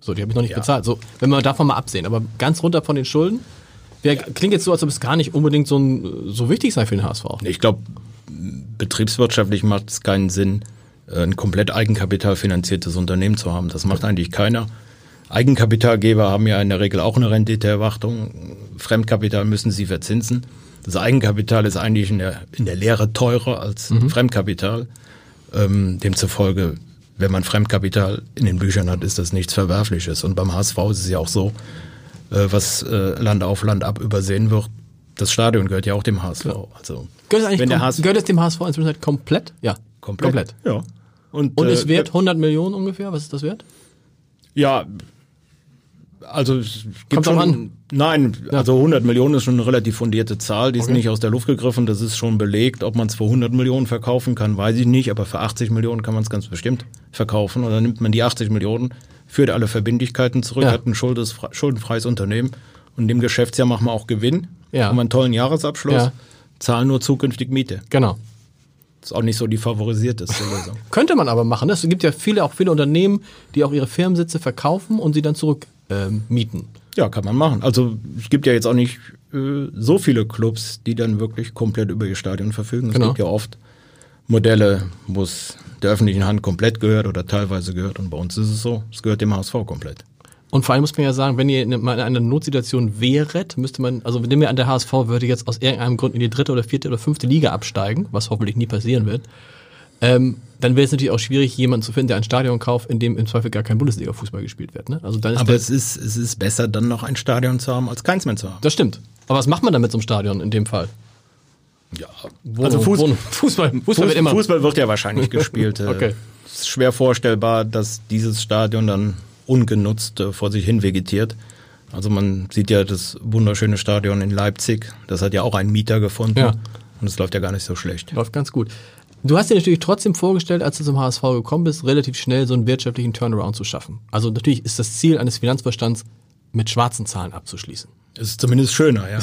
So, die habe ich noch nicht Ja. bezahlt. So, wenn wir davon mal absehen, aber ganz runter von den Schulden, wär, klingt jetzt so, als ob es gar nicht unbedingt so, ein, so wichtig sei für den HSV. Ich glaube, betriebswirtschaftlich macht es keinen Sinn, äh, ein komplett eigenkapitalfinanziertes Unternehmen zu haben. Das macht eigentlich keiner. Eigenkapitalgeber haben ja in der Regel auch eine Renditeerwartung. Fremdkapital müssen sie verzinsen. Das Eigenkapital ist eigentlich in der, in der Lehre teurer als Fremdkapital. Ähm, demzufolge, wenn man Fremdkapital in den Büchern hat, ist das nichts Verwerfliches. Und beim HSV ist es ja auch so, äh, was äh, Land auf Land ab übersehen wird. Das Stadion gehört ja auch dem HSV. Also, Gehört es eigentlich wenn der HSV gehört es dem HSV inzwischen komplett? Ja. komplett. Ja. Und, Und äh, es wert 100 Millionen ungefähr? Was ist das wert? Ja, also es gibt Kommt schon, an. Nein, also 100 Millionen ist schon eine relativ fundierte Zahl, die ist Okay. nicht aus der Luft gegriffen, das ist schon belegt. Ob man es für 100 Millionen verkaufen kann, weiß ich nicht, aber für 80 Millionen kann man es ganz bestimmt verkaufen. Und dann nimmt man die 80 Millionen, führt alle Verbindlichkeiten zurück, Ja. hat ein schuldenfreies Unternehmen und in dem Geschäftsjahr machen wir auch Gewinn, Ja. haben einen tollen Jahresabschluss, Ja. zahlen nur zukünftig Miete. Genau. Ist auch nicht so die favorisierteste Lösung. *laughs* Könnte man aber machen. Es gibt ja viele, auch viele Unternehmen, die auch ihre Firmensitze verkaufen und sie dann zurück ähm, mieten. Ja, kann man machen. Also es gibt ja jetzt auch nicht äh, so viele Clubs, die dann wirklich komplett über ihr Stadion verfügen. Es Genau. gibt ja oft Modelle, wo es der öffentlichen Hand komplett gehört oder teilweise gehört. Und bei uns ist es so, es gehört dem HSV komplett. Und vor allem muss man ja sagen, wenn ihr in mal in einer Notsituation wäret, müsste man, also nehmen wir an, der HSV würde jetzt aus irgendeinem Grund in die dritte oder vierte oder fünfte Liga absteigen, was hoffentlich nie passieren wird, ähm, dann wäre es natürlich auch schwierig, jemanden zu finden, der ein Stadion kauft, in dem im Zweifel gar kein Bundesliga-Fußball gespielt wird. Ne? Also dann ist Aber es ist, es ist besser, dann noch ein Stadion zu haben, als keins mehr zu haben. das stimmt. Aber was macht man dann mit so einem Stadion in dem Fall? Ja, Wohnung, also Fuß, Wohnung, Fußball, Fußball wird immer. Fußball wird ja wahrscheinlich *laughs* gespielt. Äh, Okay. Es ist schwer vorstellbar, dass dieses Stadion dann ungenutzt äh, vor sich hin vegetiert. Also man sieht ja das wunderschöne Stadion in Leipzig. Das hat ja auch einen Mieter gefunden. Ja. Und es läuft ja gar nicht so schlecht. Läuft ganz gut. Du hast dir natürlich trotzdem vorgestellt, als du zum HSV gekommen bist, relativ schnell so einen wirtschaftlichen Turnaround zu schaffen. Also natürlich ist das Ziel eines Finanzverstands, mit schwarzen Zahlen abzuschließen. Es ist zumindest schöner, ja.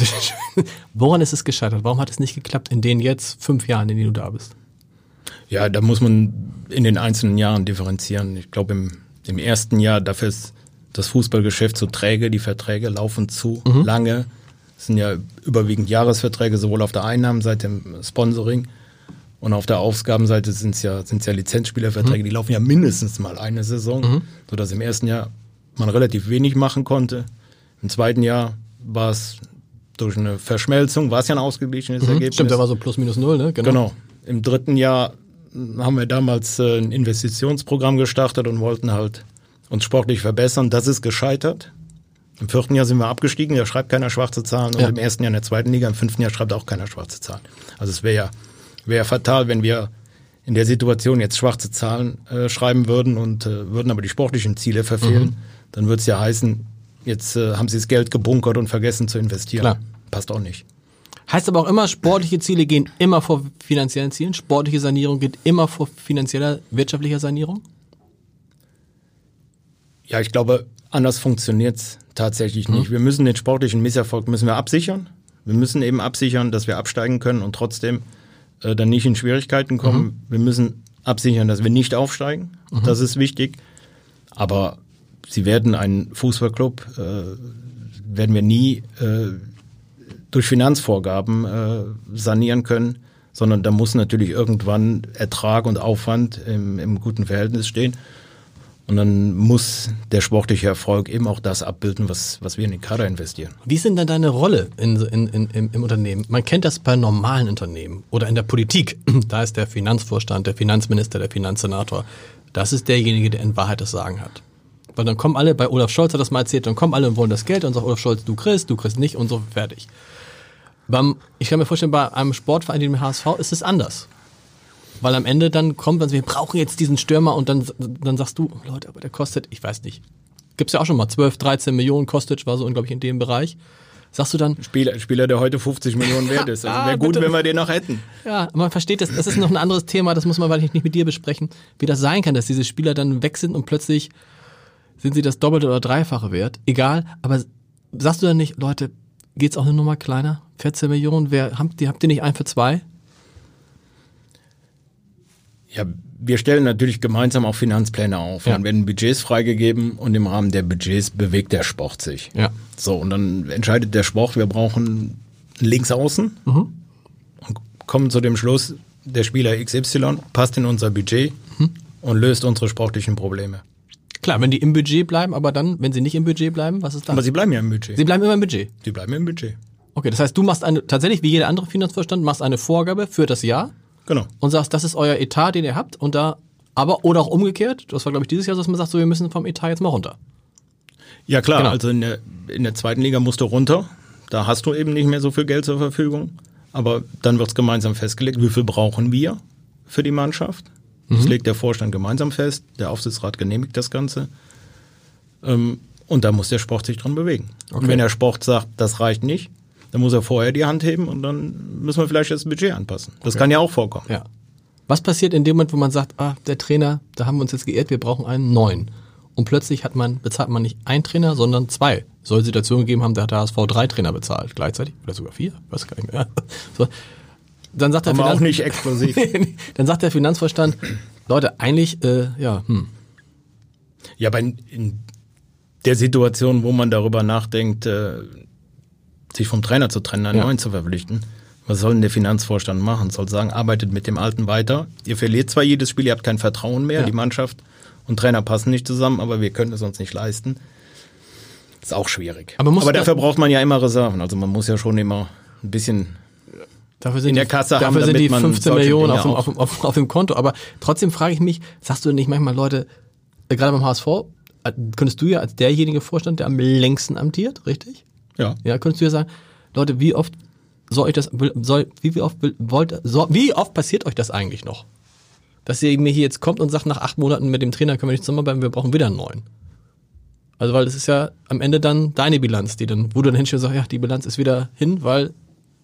*laughs* Woran ist es gescheitert? Warum hat es nicht geklappt in den jetzt fünf Jahren, in denen du da bist? Ja, da muss man in den einzelnen Jahren differenzieren. Ich glaube, im, im ersten Jahr, dafür ist das Fußballgeschäft so träge, die Verträge laufen zu lange. Es sind ja überwiegend Jahresverträge, sowohl auf der Einnahmenseite im Sponsoring und auf der Ausgabenseite sind es ja, sind's ja Lizenzspielerverträge, die laufen ja mindestens mal eine Saison, sodass im ersten Jahr man relativ wenig machen konnte. Im zweiten Jahr war es durch eine Verschmelzung, war es ja ein ausgeglichenes Ergebnis. Stimmt, da war so plus minus null, ne? Genau. Im dritten Jahr haben wir damals äh, ein Investitionsprogramm gestartet und wollten halt uns sportlich verbessern. Das ist gescheitert. Im vierten Jahr sind wir abgestiegen, da schreibt keiner schwarze Zahlen. Und Ja. im ersten Jahr in der zweiten Liga, im fünften Jahr schreibt auch keiner schwarze Zahlen. Also es wäre ja, wäre fatal, wenn wir in der Situation jetzt schwarze Zahlen äh, schreiben würden und äh, würden aber die sportlichen Ziele verfehlen. Dann würde es ja heißen, jetzt äh, haben sie das Geld gebunkert und vergessen zu investieren. Klar. Passt auch nicht. Heißt aber auch immer, sportliche Ziele gehen immer vor finanziellen Zielen. Sportliche Sanierung geht immer vor finanzieller, wirtschaftlicher Sanierung. Ja, ich glaube, anders funktioniert's tatsächlich nicht. Wir müssen den sportlichen Misserfolg müssen wir absichern. Wir müssen eben absichern, dass wir absteigen können und trotzdem äh, dann nicht in Schwierigkeiten kommen. Wir müssen absichern, dass wir nicht aufsteigen. Das ist wichtig. Aber sie werden einen Fußballclub, äh, werden wir nie äh, durch Finanzvorgaben äh, sanieren können, sondern da muss natürlich irgendwann Ertrag und Aufwand im, im guten Verhältnis stehen. Und dann muss der sportliche Erfolg eben auch das abbilden, was, was wir in den Kader investieren. Wie ist denn dann deine Rolle in, in, in, im, Unternehmen? Man kennt das bei normalen Unternehmen oder in der Politik. *clears throat* Da ist der Finanzvorstand, der Finanzminister, der Finanzsenator. Das ist derjenige, der in Wahrheit das Sagen hat. Weil dann kommen alle, bei Olaf Scholz hat das mal erzählt, dann kommen alle und wollen das Geld und sagt Olaf Scholz, du kriegst, du kriegst nicht und so fertig. Beim, ich kann mir vorstellen, bei einem Sportverein, dem HSV, ist es anders. Weil am Ende dann kommt, man, wir brauchen jetzt diesen Stürmer und dann, dann sagst du, Leute, aber der kostet, ich weiß nicht, gibt's ja auch schon mal 12, 13 Millionen Kostic, war so, glaube ich, in dem Bereich. sagst du dann, Spieler, Spieler, der heute 50 Millionen wert ist. Also *laughs* Ah, wäre gut, bitte. wenn wir den noch hätten. ja, man versteht das, das ist noch ein anderes Thema, das muss man wahrscheinlich nicht mit dir besprechen, wie das sein kann, dass diese Spieler dann weg sind und plötzlich sind sie das Doppelte oder Dreifache wert. Egal, aber sagst du dann nicht, Leute, geht's auch eine Nummer kleiner? 14 Millionen, wer, habt ihr, habt ihr nicht ein für zwei? Ja, wir stellen natürlich gemeinsam auch Finanzpläne auf. Ja. Dann werden Budgets freigegeben und im Rahmen der Budgets bewegt der Sport sich. Ja. So, und dann entscheidet der Sport, wir brauchen Linksaußen Mhm. und kommen zu dem Schluss, der Spieler XY passt in unser Budget Mhm. und löst unsere sportlichen Probleme. Klar, wenn die im Budget bleiben, aber dann, wenn sie nicht im Budget bleiben, was ist dann? Aber sie bleiben ja im Budget. sie bleiben immer im Budget. Sie bleiben im Budget. Okay, das heißt, du machst eine, tatsächlich wie jeder andere Finanzvorstand, machst eine Vorgabe für das Jahr Genau. und sagst, das ist euer Etat, den ihr habt und da, aber, oder auch umgekehrt, das war glaube ich dieses Jahr dass man sagt, so, wir müssen vom Etat jetzt mal runter. Ja klar, Genau. also in der, in der zweiten Liga musst du runter. Da hast du eben nicht mehr so viel Geld zur Verfügung. Aber dann wird es gemeinsam festgelegt, wie viel brauchen wir für die Mannschaft. Das Mhm. legt der Vorstand gemeinsam fest. Der Aufsichtsrat genehmigt das Ganze. Ähm, und da muss der Sport sich dran bewegen. Und Okay. wenn der Sport sagt, das reicht nicht, dann muss er vorher die Hand heben und dann müssen wir vielleicht das Budget anpassen. Das kann ja auch vorkommen. Ja. Was passiert in dem Moment, wo man sagt, ah, der Trainer, da haben wir uns jetzt geehrt, wir brauchen einen neuen. Und plötzlich hat man, bezahlt man nicht einen Trainer, sondern zwei. Soll Situationen gegeben haben, da hat der HSV drei Trainer bezahlt, gleichzeitig. Oder sogar vier, weiß gar nicht mehr. *laughs* So. Dann sagt der Aber auch Finanz- nicht exklusiv. *laughs* Dann sagt der Finanzvorstand, Leute, eigentlich, äh, ja, hm. Ja, aber in, in der Situation, wo man darüber nachdenkt, äh, sich vom Trainer zu trennen, einen Ja. neuen zu verpflichten, was soll denn der Finanzvorstand machen? Soll sagen, arbeitet mit dem Alten weiter. Ihr verliert zwar jedes Spiel, ihr habt kein Vertrauen mehr, Ja. die Mannschaft und Trainer passen nicht zusammen, aber wir können es uns nicht leisten. Ist auch schwierig. Aber muss- dafür braucht man ja immer Reserven. Also man muss ja schon immer ein bisschen Dafür sind In der die, Kasse haben, dafür sind damit die man 15 solche Millionen auf dem, auf, dem- auf, auf dem Konto. Aber trotzdem frage ich mich, sagst du nicht manchmal, Leute, äh, gerade beim HSV, äh, könntest du ja als derjenige Vorstand, der am längsten amtiert, richtig? Ja. Ja, könntest du ja sagen, Leute, wie oft soll euch das, soll, wie, wie oft wollt, so, wie oft passiert euch das eigentlich noch? Dass ihr mir hier jetzt kommt und sagt, nach acht Monaten mit dem Trainer können wir nicht zusammenarbeiten, wir brauchen wieder einen neuen. Also, weil das ist ja am Ende dann deine Bilanz, die dann, wo du dann hinstehst und sagst, ja, die Bilanz ist wieder hin, weil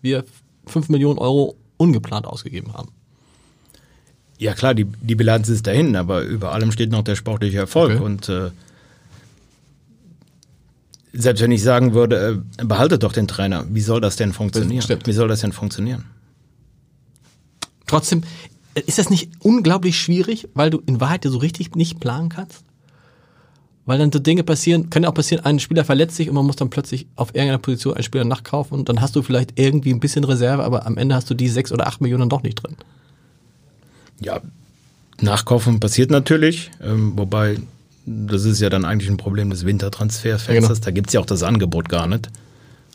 wir fünf Millionen Euro ungeplant ausgegeben haben. Ja klar, die, die Bilanz ist dahin, aber über allem steht noch der sportliche Erfolg. Okay. Und äh, selbst wenn ich sagen würde, äh, behaltet doch den Trainer, wie soll das denn funktionieren? stimmt. Wie soll das denn funktionieren? Trotzdem, äh, ist das nicht unglaublich schwierig, weil du in Wahrheit ja so richtig nicht planen kannst? Weil dann so Dinge passieren, können ja auch passieren, ein Spieler verletzt sich und man muss dann plötzlich auf irgendeiner Position einen Spieler nachkaufen und dann hast du vielleicht irgendwie ein bisschen Reserve, aber am Ende hast du die sechs oder acht Millionen doch nicht drin. Ja, Nachkaufen passiert natürlich, ähm, wobei das ist ja dann eigentlich ein Problem des Wintertransferfensters. Ja, genau. Da gibt's ja auch das Angebot gar nicht.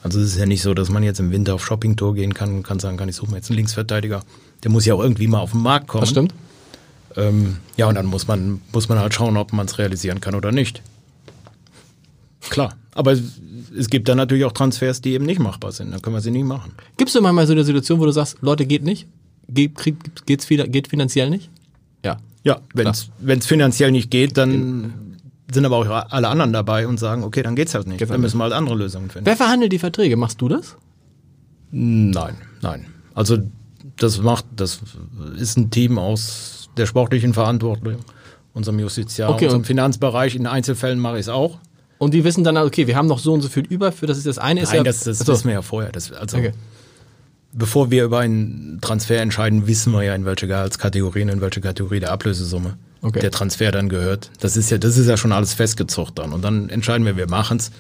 Also es ist ja nicht so, dass man jetzt im Winter auf Shoppingtour gehen kann und kann sagen, kann ich suche mir jetzt einen Linksverteidiger. Der muss ja auch irgendwie mal auf den Markt kommen. Das stimmt. Ähm, ja, und dann muss man, muss man halt schauen, ob man es realisieren kann oder nicht. Klar. Aber es, es gibt dann natürlich auch Transfers, die eben nicht machbar sind. Dann können wir sie nicht machen. Gibst du manchmal so eine Situation, wo du sagst, Leute, geht nicht? Geht, krieg, geht's geht finanziell nicht? Ja. Wenn es finanziell nicht geht, dann sind aber auch alle anderen dabei und sagen, okay, dann geht's halt nicht. Dann halt müssen wir halt andere Lösungen finden. Wer verhandelt die Verträge? Machst du das? Nein, nein. Also das macht, das ist ein Team aus der sportlichen Verantwortung, unserem Justiziar, Okay, unserem Finanzbereich. In Einzelfällen mache ich es auch. Und die wissen dann, okay, wir haben noch so und so viel über, für das ist das eine. ist Nein, ja, das, das Achso. wissen wir ja vorher. Das, also Okay. Bevor wir über einen Transfer entscheiden, wissen wir ja, in welche Gehaltskategorien, in welche Kategorie der Ablösesumme Okay. der Transfer dann gehört. Das ist ja, das ist ja schon alles festgezogen dann. Und dann entscheiden wir, wir machen's.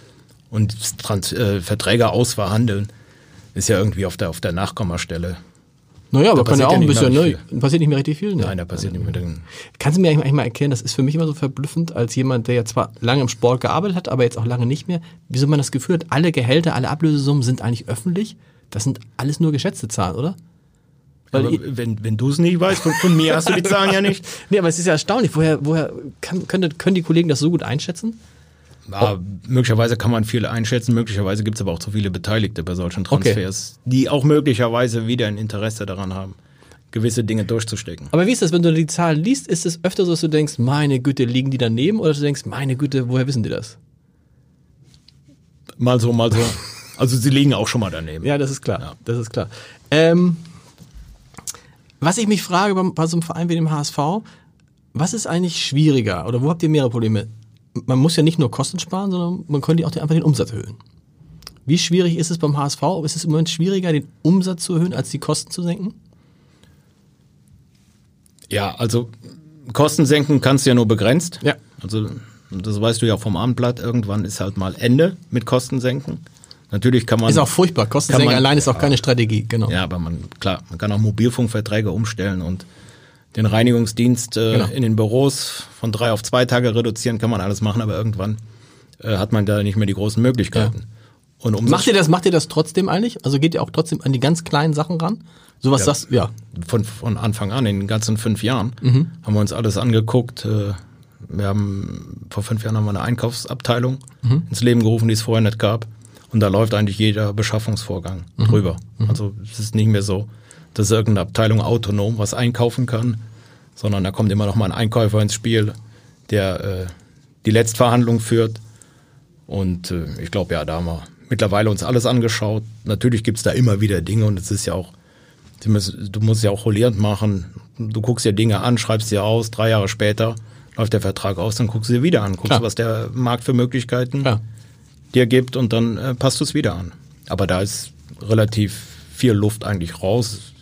Und Trans äh, Verträge ausverhandeln ist ja irgendwie auf der, auf der Nachkommastelle. Naja, aber kann ja auch ein bisschen, ne? Passiert nicht mehr richtig viel, ne? Nein, da passiert nicht mehr. drin. Kannst du mir eigentlich mal erklären, das ist für mich immer so verblüffend, als jemand, der ja zwar lange im Sport gearbeitet hat, aber jetzt auch lange nicht mehr, wieso man das Gefühl hat, alle Gehälter, alle Ablösesummen sind eigentlich öffentlich? Das sind alles nur geschätzte Zahlen, oder? Ihr- wenn, wenn du es nicht weißt, von, von mir hast du die *laughs* Zahlen ja nicht. Nee, aber es ist ja erstaunlich. Woher, woher kann, können, können die Kollegen das so gut einschätzen? Ja, möglicherweise kann man viel einschätzen, möglicherweise gibt es aber auch zu viele Beteiligte bei solchen Transfers, die auch möglicherweise wieder ein Interesse daran haben, gewisse Dinge durchzustecken. Aber wie ist das, wenn du die Zahlen liest, ist es öfter so, dass du denkst, meine Güte, liegen die daneben? Oder du denkst, meine Güte, woher wissen die das? Mal so, mal so. Also sie liegen auch schon mal daneben. Ja, das ist klar. Das ist klar. Ähm, was ich mich frage bei, bei so einem Verein wie dem HSV, was ist eigentlich schwieriger oder wo habt ihr mehrere Probleme? Man muss ja nicht nur Kosten sparen, sondern man könnte auch einfach den Umsatz erhöhen. Wie schwierig ist es beim HSV? Ist es im Moment schwieriger, den Umsatz zu erhöhen, als die Kosten zu senken? Ja, also Kosten senken kannst du ja nur begrenzt. Ja. Also das weißt du ja vom Abendblatt, irgendwann ist halt mal Ende mit Kosten senken. Natürlich kann man. Ist auch furchtbar. Kosten kann senken man- allein ist auch keine Strategie, genau. Ja, aber man, klar, man kann auch Mobilfunkverträge umstellen und den Reinigungsdienst äh, Genau. in den Büros von drei auf zwei Tage reduzieren, kann man alles machen, aber irgendwann äh, hat man da nicht mehr die großen Möglichkeiten. Und Umsatz Macht ihr das, macht ihr das trotzdem eigentlich? Also geht ihr auch trotzdem an die ganz kleinen Sachen ran? Sowas Ja. sagst ja. von, von Anfang an, in den ganzen fünf Jahren, Mhm. haben wir uns alles angeguckt. Äh, Wir haben vor fünf Jahren haben wir eine Einkaufsabteilung Mhm. ins Leben gerufen, die es vorher nicht gab. Und da läuft eigentlich jeder Beschaffungsvorgang Mhm. drüber. Also es ist nicht mehr so, dass irgendeine Abteilung autonom was einkaufen kann, sondern da kommt immer noch mal ein Einkäufer ins Spiel, der äh, die Letztverhandlung führt. Und äh, ich glaube, ja, da haben wir mittlerweile uns alles angeschaut. Natürlich gibt's da immer wieder Dinge und es ist ja auch, du musst, du musst ja auch rollierend machen. Du guckst dir Dinge an, schreibst sie aus, drei Jahre später läuft der Vertrag aus, dann guckst du dir wieder an, guckst, Klar. was der Markt für Möglichkeiten Klar. Dir gibt und dann äh, passt du es wieder an. Aber da ist relativ viel Luft eigentlich raus.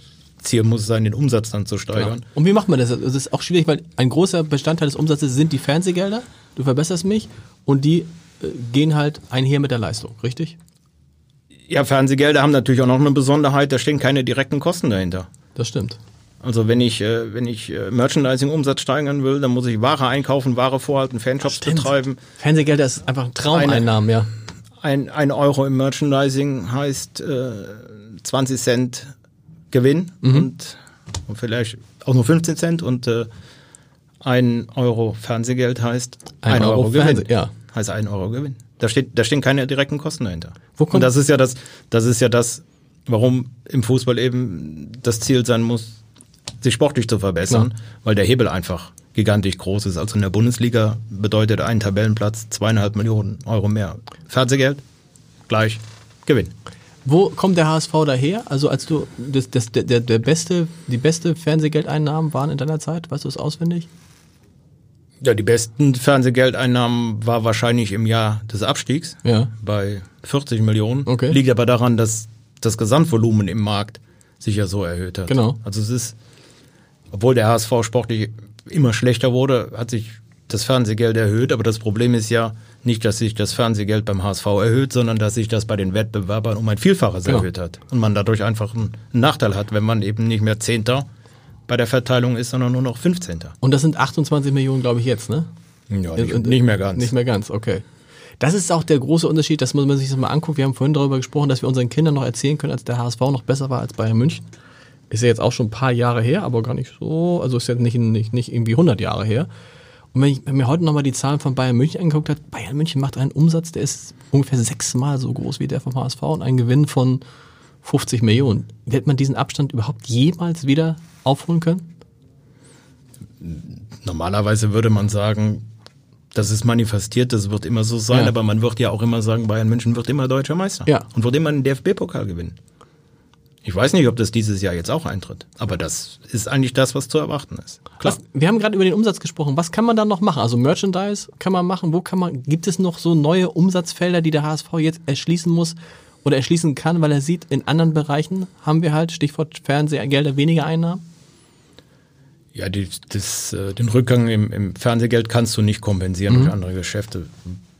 Ziel muss es sein, den Umsatz dann zu steigern. Und wie macht man das? Es ist auch schwierig, weil ein großer Bestandteil des Umsatzes sind die Fernsehgelder. Du verbesserst mich und die äh, gehen halt einher mit der Leistung, richtig? Ja, Fernsehgelder haben natürlich auch noch eine Besonderheit, da stehen keine direkten Kosten dahinter. Das stimmt. Also wenn ich, äh, wenn ich äh, Merchandising-Umsatz steigern will, dann muss ich Ware einkaufen, Ware vorhalten, Fanshops betreiben. Fernsehgelder ist einfach ein Traumeinnahmen, ja. Ein, ein Euro im Merchandising heißt äh, 20 Cent Gewinn und, und vielleicht auch nur 15 Cent und äh, ein Euro Fernsehgeld heißt Ein ein, Euro Euro, Gewinn. Fernseh- ja. Heißt ein Euro Gewinn. Da steht, da stehen keine direkten Kosten dahinter. Wo kommt- und das ist ja das, das ist ja das, warum im Fußball eben das Ziel sein muss, sich sportlich zu verbessern, weil der Hebel einfach gigantisch groß ist. Also in der Bundesliga bedeutet ein Tabellenplatz zweieinhalb Millionen Euro mehr. Fernsehgeld gleich Gewinn. Wo kommt der HSV daher? Also als du das, das, der, der beste, die beste Fernsehgeldeinnahmen waren in deiner Zeit, weißt du es auswendig? Ja, die besten Fernsehgeldeinnahmen war wahrscheinlich im Jahr des Abstiegs Ja. bei 40 Millionen. Okay. Liegt aber daran, dass das Gesamtvolumen im Markt sich ja so erhöht hat. Genau. Also es ist, obwohl der HSV sportlich immer schlechter wurde, hat sich das Fernsehgeld erhöht. Aber das Problem ist ja nicht, dass sich das Fernsehgeld beim HSV erhöht, sondern dass sich das bei den Wettbewerbern um ein Vielfaches Genau. erhöht hat. Und man dadurch einfach einen Nachteil hat, wenn man eben nicht mehr Zehnter bei der Verteilung ist, sondern nur noch 15. Und das sind 28 Millionen, glaube ich, jetzt, ne? Ja, Und- nicht, nicht mehr ganz. Nicht mehr ganz, okay. Das ist auch der große Unterschied, das muss man sich das mal angucken. Wir haben vorhin darüber gesprochen, dass wir unseren Kindern noch erzählen können, als der HSV noch besser war als Bayern München. Ist ja jetzt auch schon ein paar Jahre her, aber gar nicht so, also ist ja nicht, nicht, nicht irgendwie 100 Jahre her. Und wenn ich mir heute nochmal die Zahlen von Bayern München angeguckt habe, Bayern München macht einen Umsatz, der ist ungefähr sechsmal so groß wie der vom HSV und einen Gewinn von 50 Millionen. Wird man diesen Abstand überhaupt jemals wieder aufholen können? Normalerweise würde man sagen, das ist manifestiert, das wird immer so sein, Ja. aber man wird ja auch immer sagen, Bayern München wird immer deutscher Meister Ja. und wird immer einen DFB-Pokal gewinnen. Ich weiß nicht, ob das dieses Jahr jetzt auch eintritt, aber das ist eigentlich das, was zu erwarten ist. Klar. Was, wir haben gerade über den Umsatz gesprochen. Was kann man dann noch machen? Also Merchandise kann man machen. Wo kann man? Gibt es noch so neue Umsatzfelder, die der HSV jetzt erschließen muss oder erschließen kann, weil er sieht, in anderen Bereichen haben wir halt Stichwort Fernsehgelder weniger Einnahmen. Ja, die, das, äh, den Rückgang im, im Fernsehgeld kannst du nicht kompensieren durch andere Geschäfte,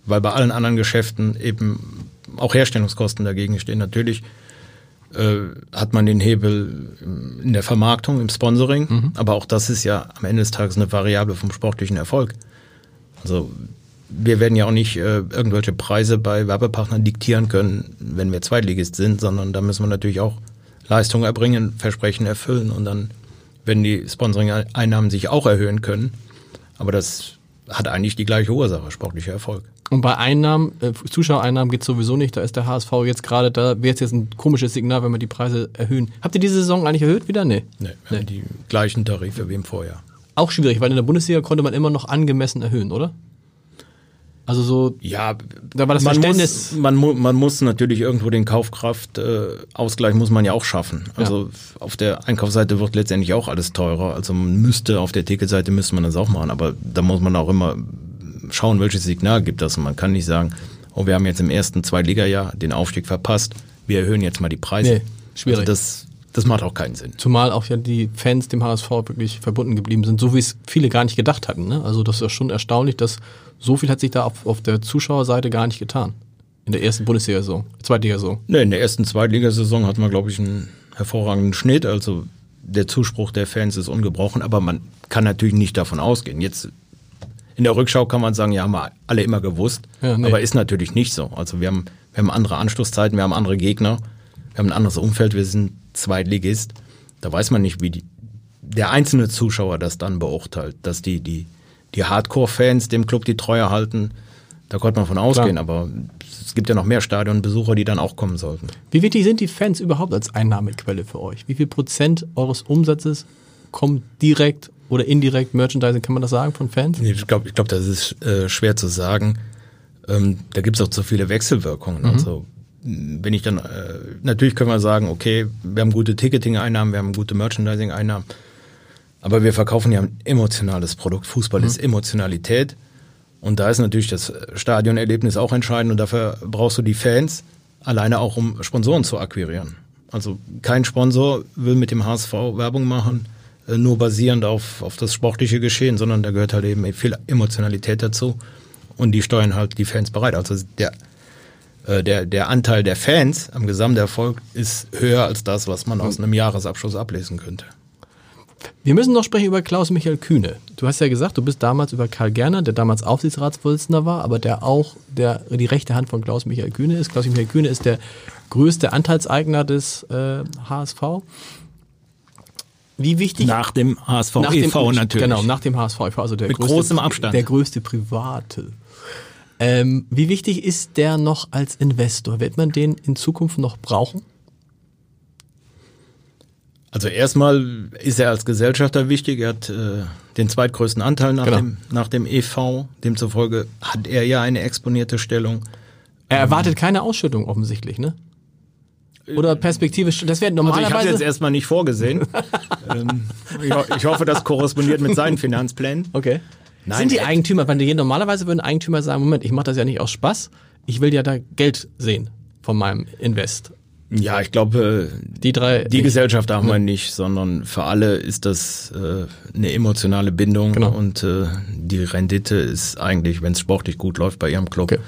weil bei allen anderen Geschäften eben auch Herstellungskosten dagegen stehen. Natürlich hat man den Hebel in der Vermarktung, im Sponsoring, aber auch das ist ja am Ende des Tages eine Variable vom sportlichen Erfolg. Also wir werden ja auch nicht äh, irgendwelche Preise bei Werbepartnern diktieren können, wenn wir Zweitligist sind, sondern da müssen wir natürlich auch Leistungen erbringen, Versprechen erfüllen und dann werden die Sponsoring-Einnahmen sich auch erhöhen können. Aber das hat eigentlich die gleiche Ursache, sportlicher Erfolg. Und bei Einnahmen, äh, Zuschauereinnahmen geht sowieso nicht. Da ist der HSV jetzt gerade, da wäre es jetzt ein komisches Signal, wenn wir die Preise erhöhen. Habt ihr diese Saison eigentlich erhöht wieder? Nee. Nee, wir haben die gleichen Tarife wie im Vorjahr. Auch schwierig, weil in der Bundesliga konnte man immer noch angemessen erhöhen, oder? Also so, Ja, Da war das man Verständnis- Muss, man, mu- man muss natürlich irgendwo den Kaufkraftausgleich muss man ja auch schaffen. Also auf der Einkaufsseite wird letztendlich auch alles teurer. Also man müsste auf der Ticketseite müsste man das auch machen, aber da muss man auch immer schauen, welches Signal gibt das. Und man kann nicht sagen, oh, wir haben jetzt im ersten Zweitligajahr den Aufstieg verpasst, wir erhöhen jetzt mal die Preise. Nee, schwierig. Also das, das macht auch keinen Sinn. zumal auch ja die Fans dem HSV wirklich verbunden geblieben sind, so wie es viele gar nicht gedacht hatten. Ne? Also das ist ja schon erstaunlich, dass so viel hat sich da auf, auf der Zuschauerseite gar nicht getan. In der ersten Bundesliga-Saison, Zweitliga-Saison. Ne, in der ersten Zweitligasaison hatten wir, glaube ich, einen hervorragenden Schnitt. Also der Zuspruch der Fans ist ungebrochen, aber man kann natürlich nicht davon ausgehen. Jetzt in der Rückschau kann man sagen, ja, haben wir alle immer gewusst, Ja, nee. aber ist natürlich nicht so. Also wir haben, wir haben andere Anschlusszeiten, wir haben andere Gegner, wir haben ein anderes Umfeld, wir sind Zweitligist. Da weiß man nicht, wie die, der einzelne Zuschauer das dann beurteilt, dass die, die, die Hardcore-Fans dem Club die Treue halten. Da konnte man von ausgehen, aber es gibt ja noch mehr Stadionbesucher, die dann auch kommen sollten. Wie wichtig sind die Fans überhaupt als Einnahmequelle für euch? Wie viel Prozent eures Umsatzes kommt direkt oder indirekt Merchandising, kann man das sagen, von Fans? Nee, Ich glaube, ich glaub, das ist äh, schwer zu sagen. Ähm, da gibt es auch zu viele Wechselwirkungen. Also mh, wenn ich dann, äh, natürlich können wir sagen, okay, wir haben gute Ticketing-Einnahmen, wir haben gute Merchandising-Einnahmen, aber wir verkaufen ja ein emotionales Produkt. Fußball ist Emotionalität. Und da ist natürlich das Stadionerlebnis auch entscheidend und dafür brauchst du die Fans alleine auch, um Sponsoren zu akquirieren. Also kein Sponsor will mit dem HSV Werbung machen, nur basierend auf, auf das sportliche Geschehen, sondern da gehört halt eben viel Emotionalität dazu und die steuern halt die Fans bereit. Also der, äh, der, der Anteil der Fans am Gesamterfolg ist höher als das, was man aus einem Jahresabschluss ablesen könnte. Wir müssen noch sprechen über Klaus-Michael Kühne. Du hast ja gesagt, du bist damals über Karl Gerner, der damals Aufsichtsratsvorsitzender war, aber der auch der, die rechte Hand von Klaus-Michael Kühne ist. Klaus-Michael Kühne ist der größte Anteilseigner des äh, HSV. Wie wichtig Nach dem HSV nach dem, e.V. natürlich. Genau, nach dem HSV e.V., also der Mit größte, großem Abstand. Der größte Private. Ähm, wie wichtig ist der noch als Investor? Wird man den in Zukunft noch brauchen? Also erstmal ist er als Gesellschafter wichtig. Er hat äh, den zweitgrößten Anteil nach, Genau. dem, nach dem EV. Demzufolge hat er ja eine exponierte Stellung. Er erwartet keine Ausschüttung offensichtlich, ne? Oder perspektivisch, das wäre Also ich habe normalerweise... jetzt erstmal nicht vorgesehen. *laughs* ähm, ich, ho- ich hoffe, das korrespondiert mit seinen Finanzplänen. Okay. Nein, Sind die er- Eigentümer, weil die normalerweise würden Eigentümer sagen, Moment, ich mache das ja nicht aus Spaß, ich will ja da Geld sehen von meinem Invest. Ja, ich glaube, Die drei. die nicht. Gesellschaft haben wir nicht, sondern für alle ist das äh, eine emotionale Bindung Genau. und äh, die Rendite ist eigentlich, wenn es sportlich gut läuft bei ihrem Club, Okay.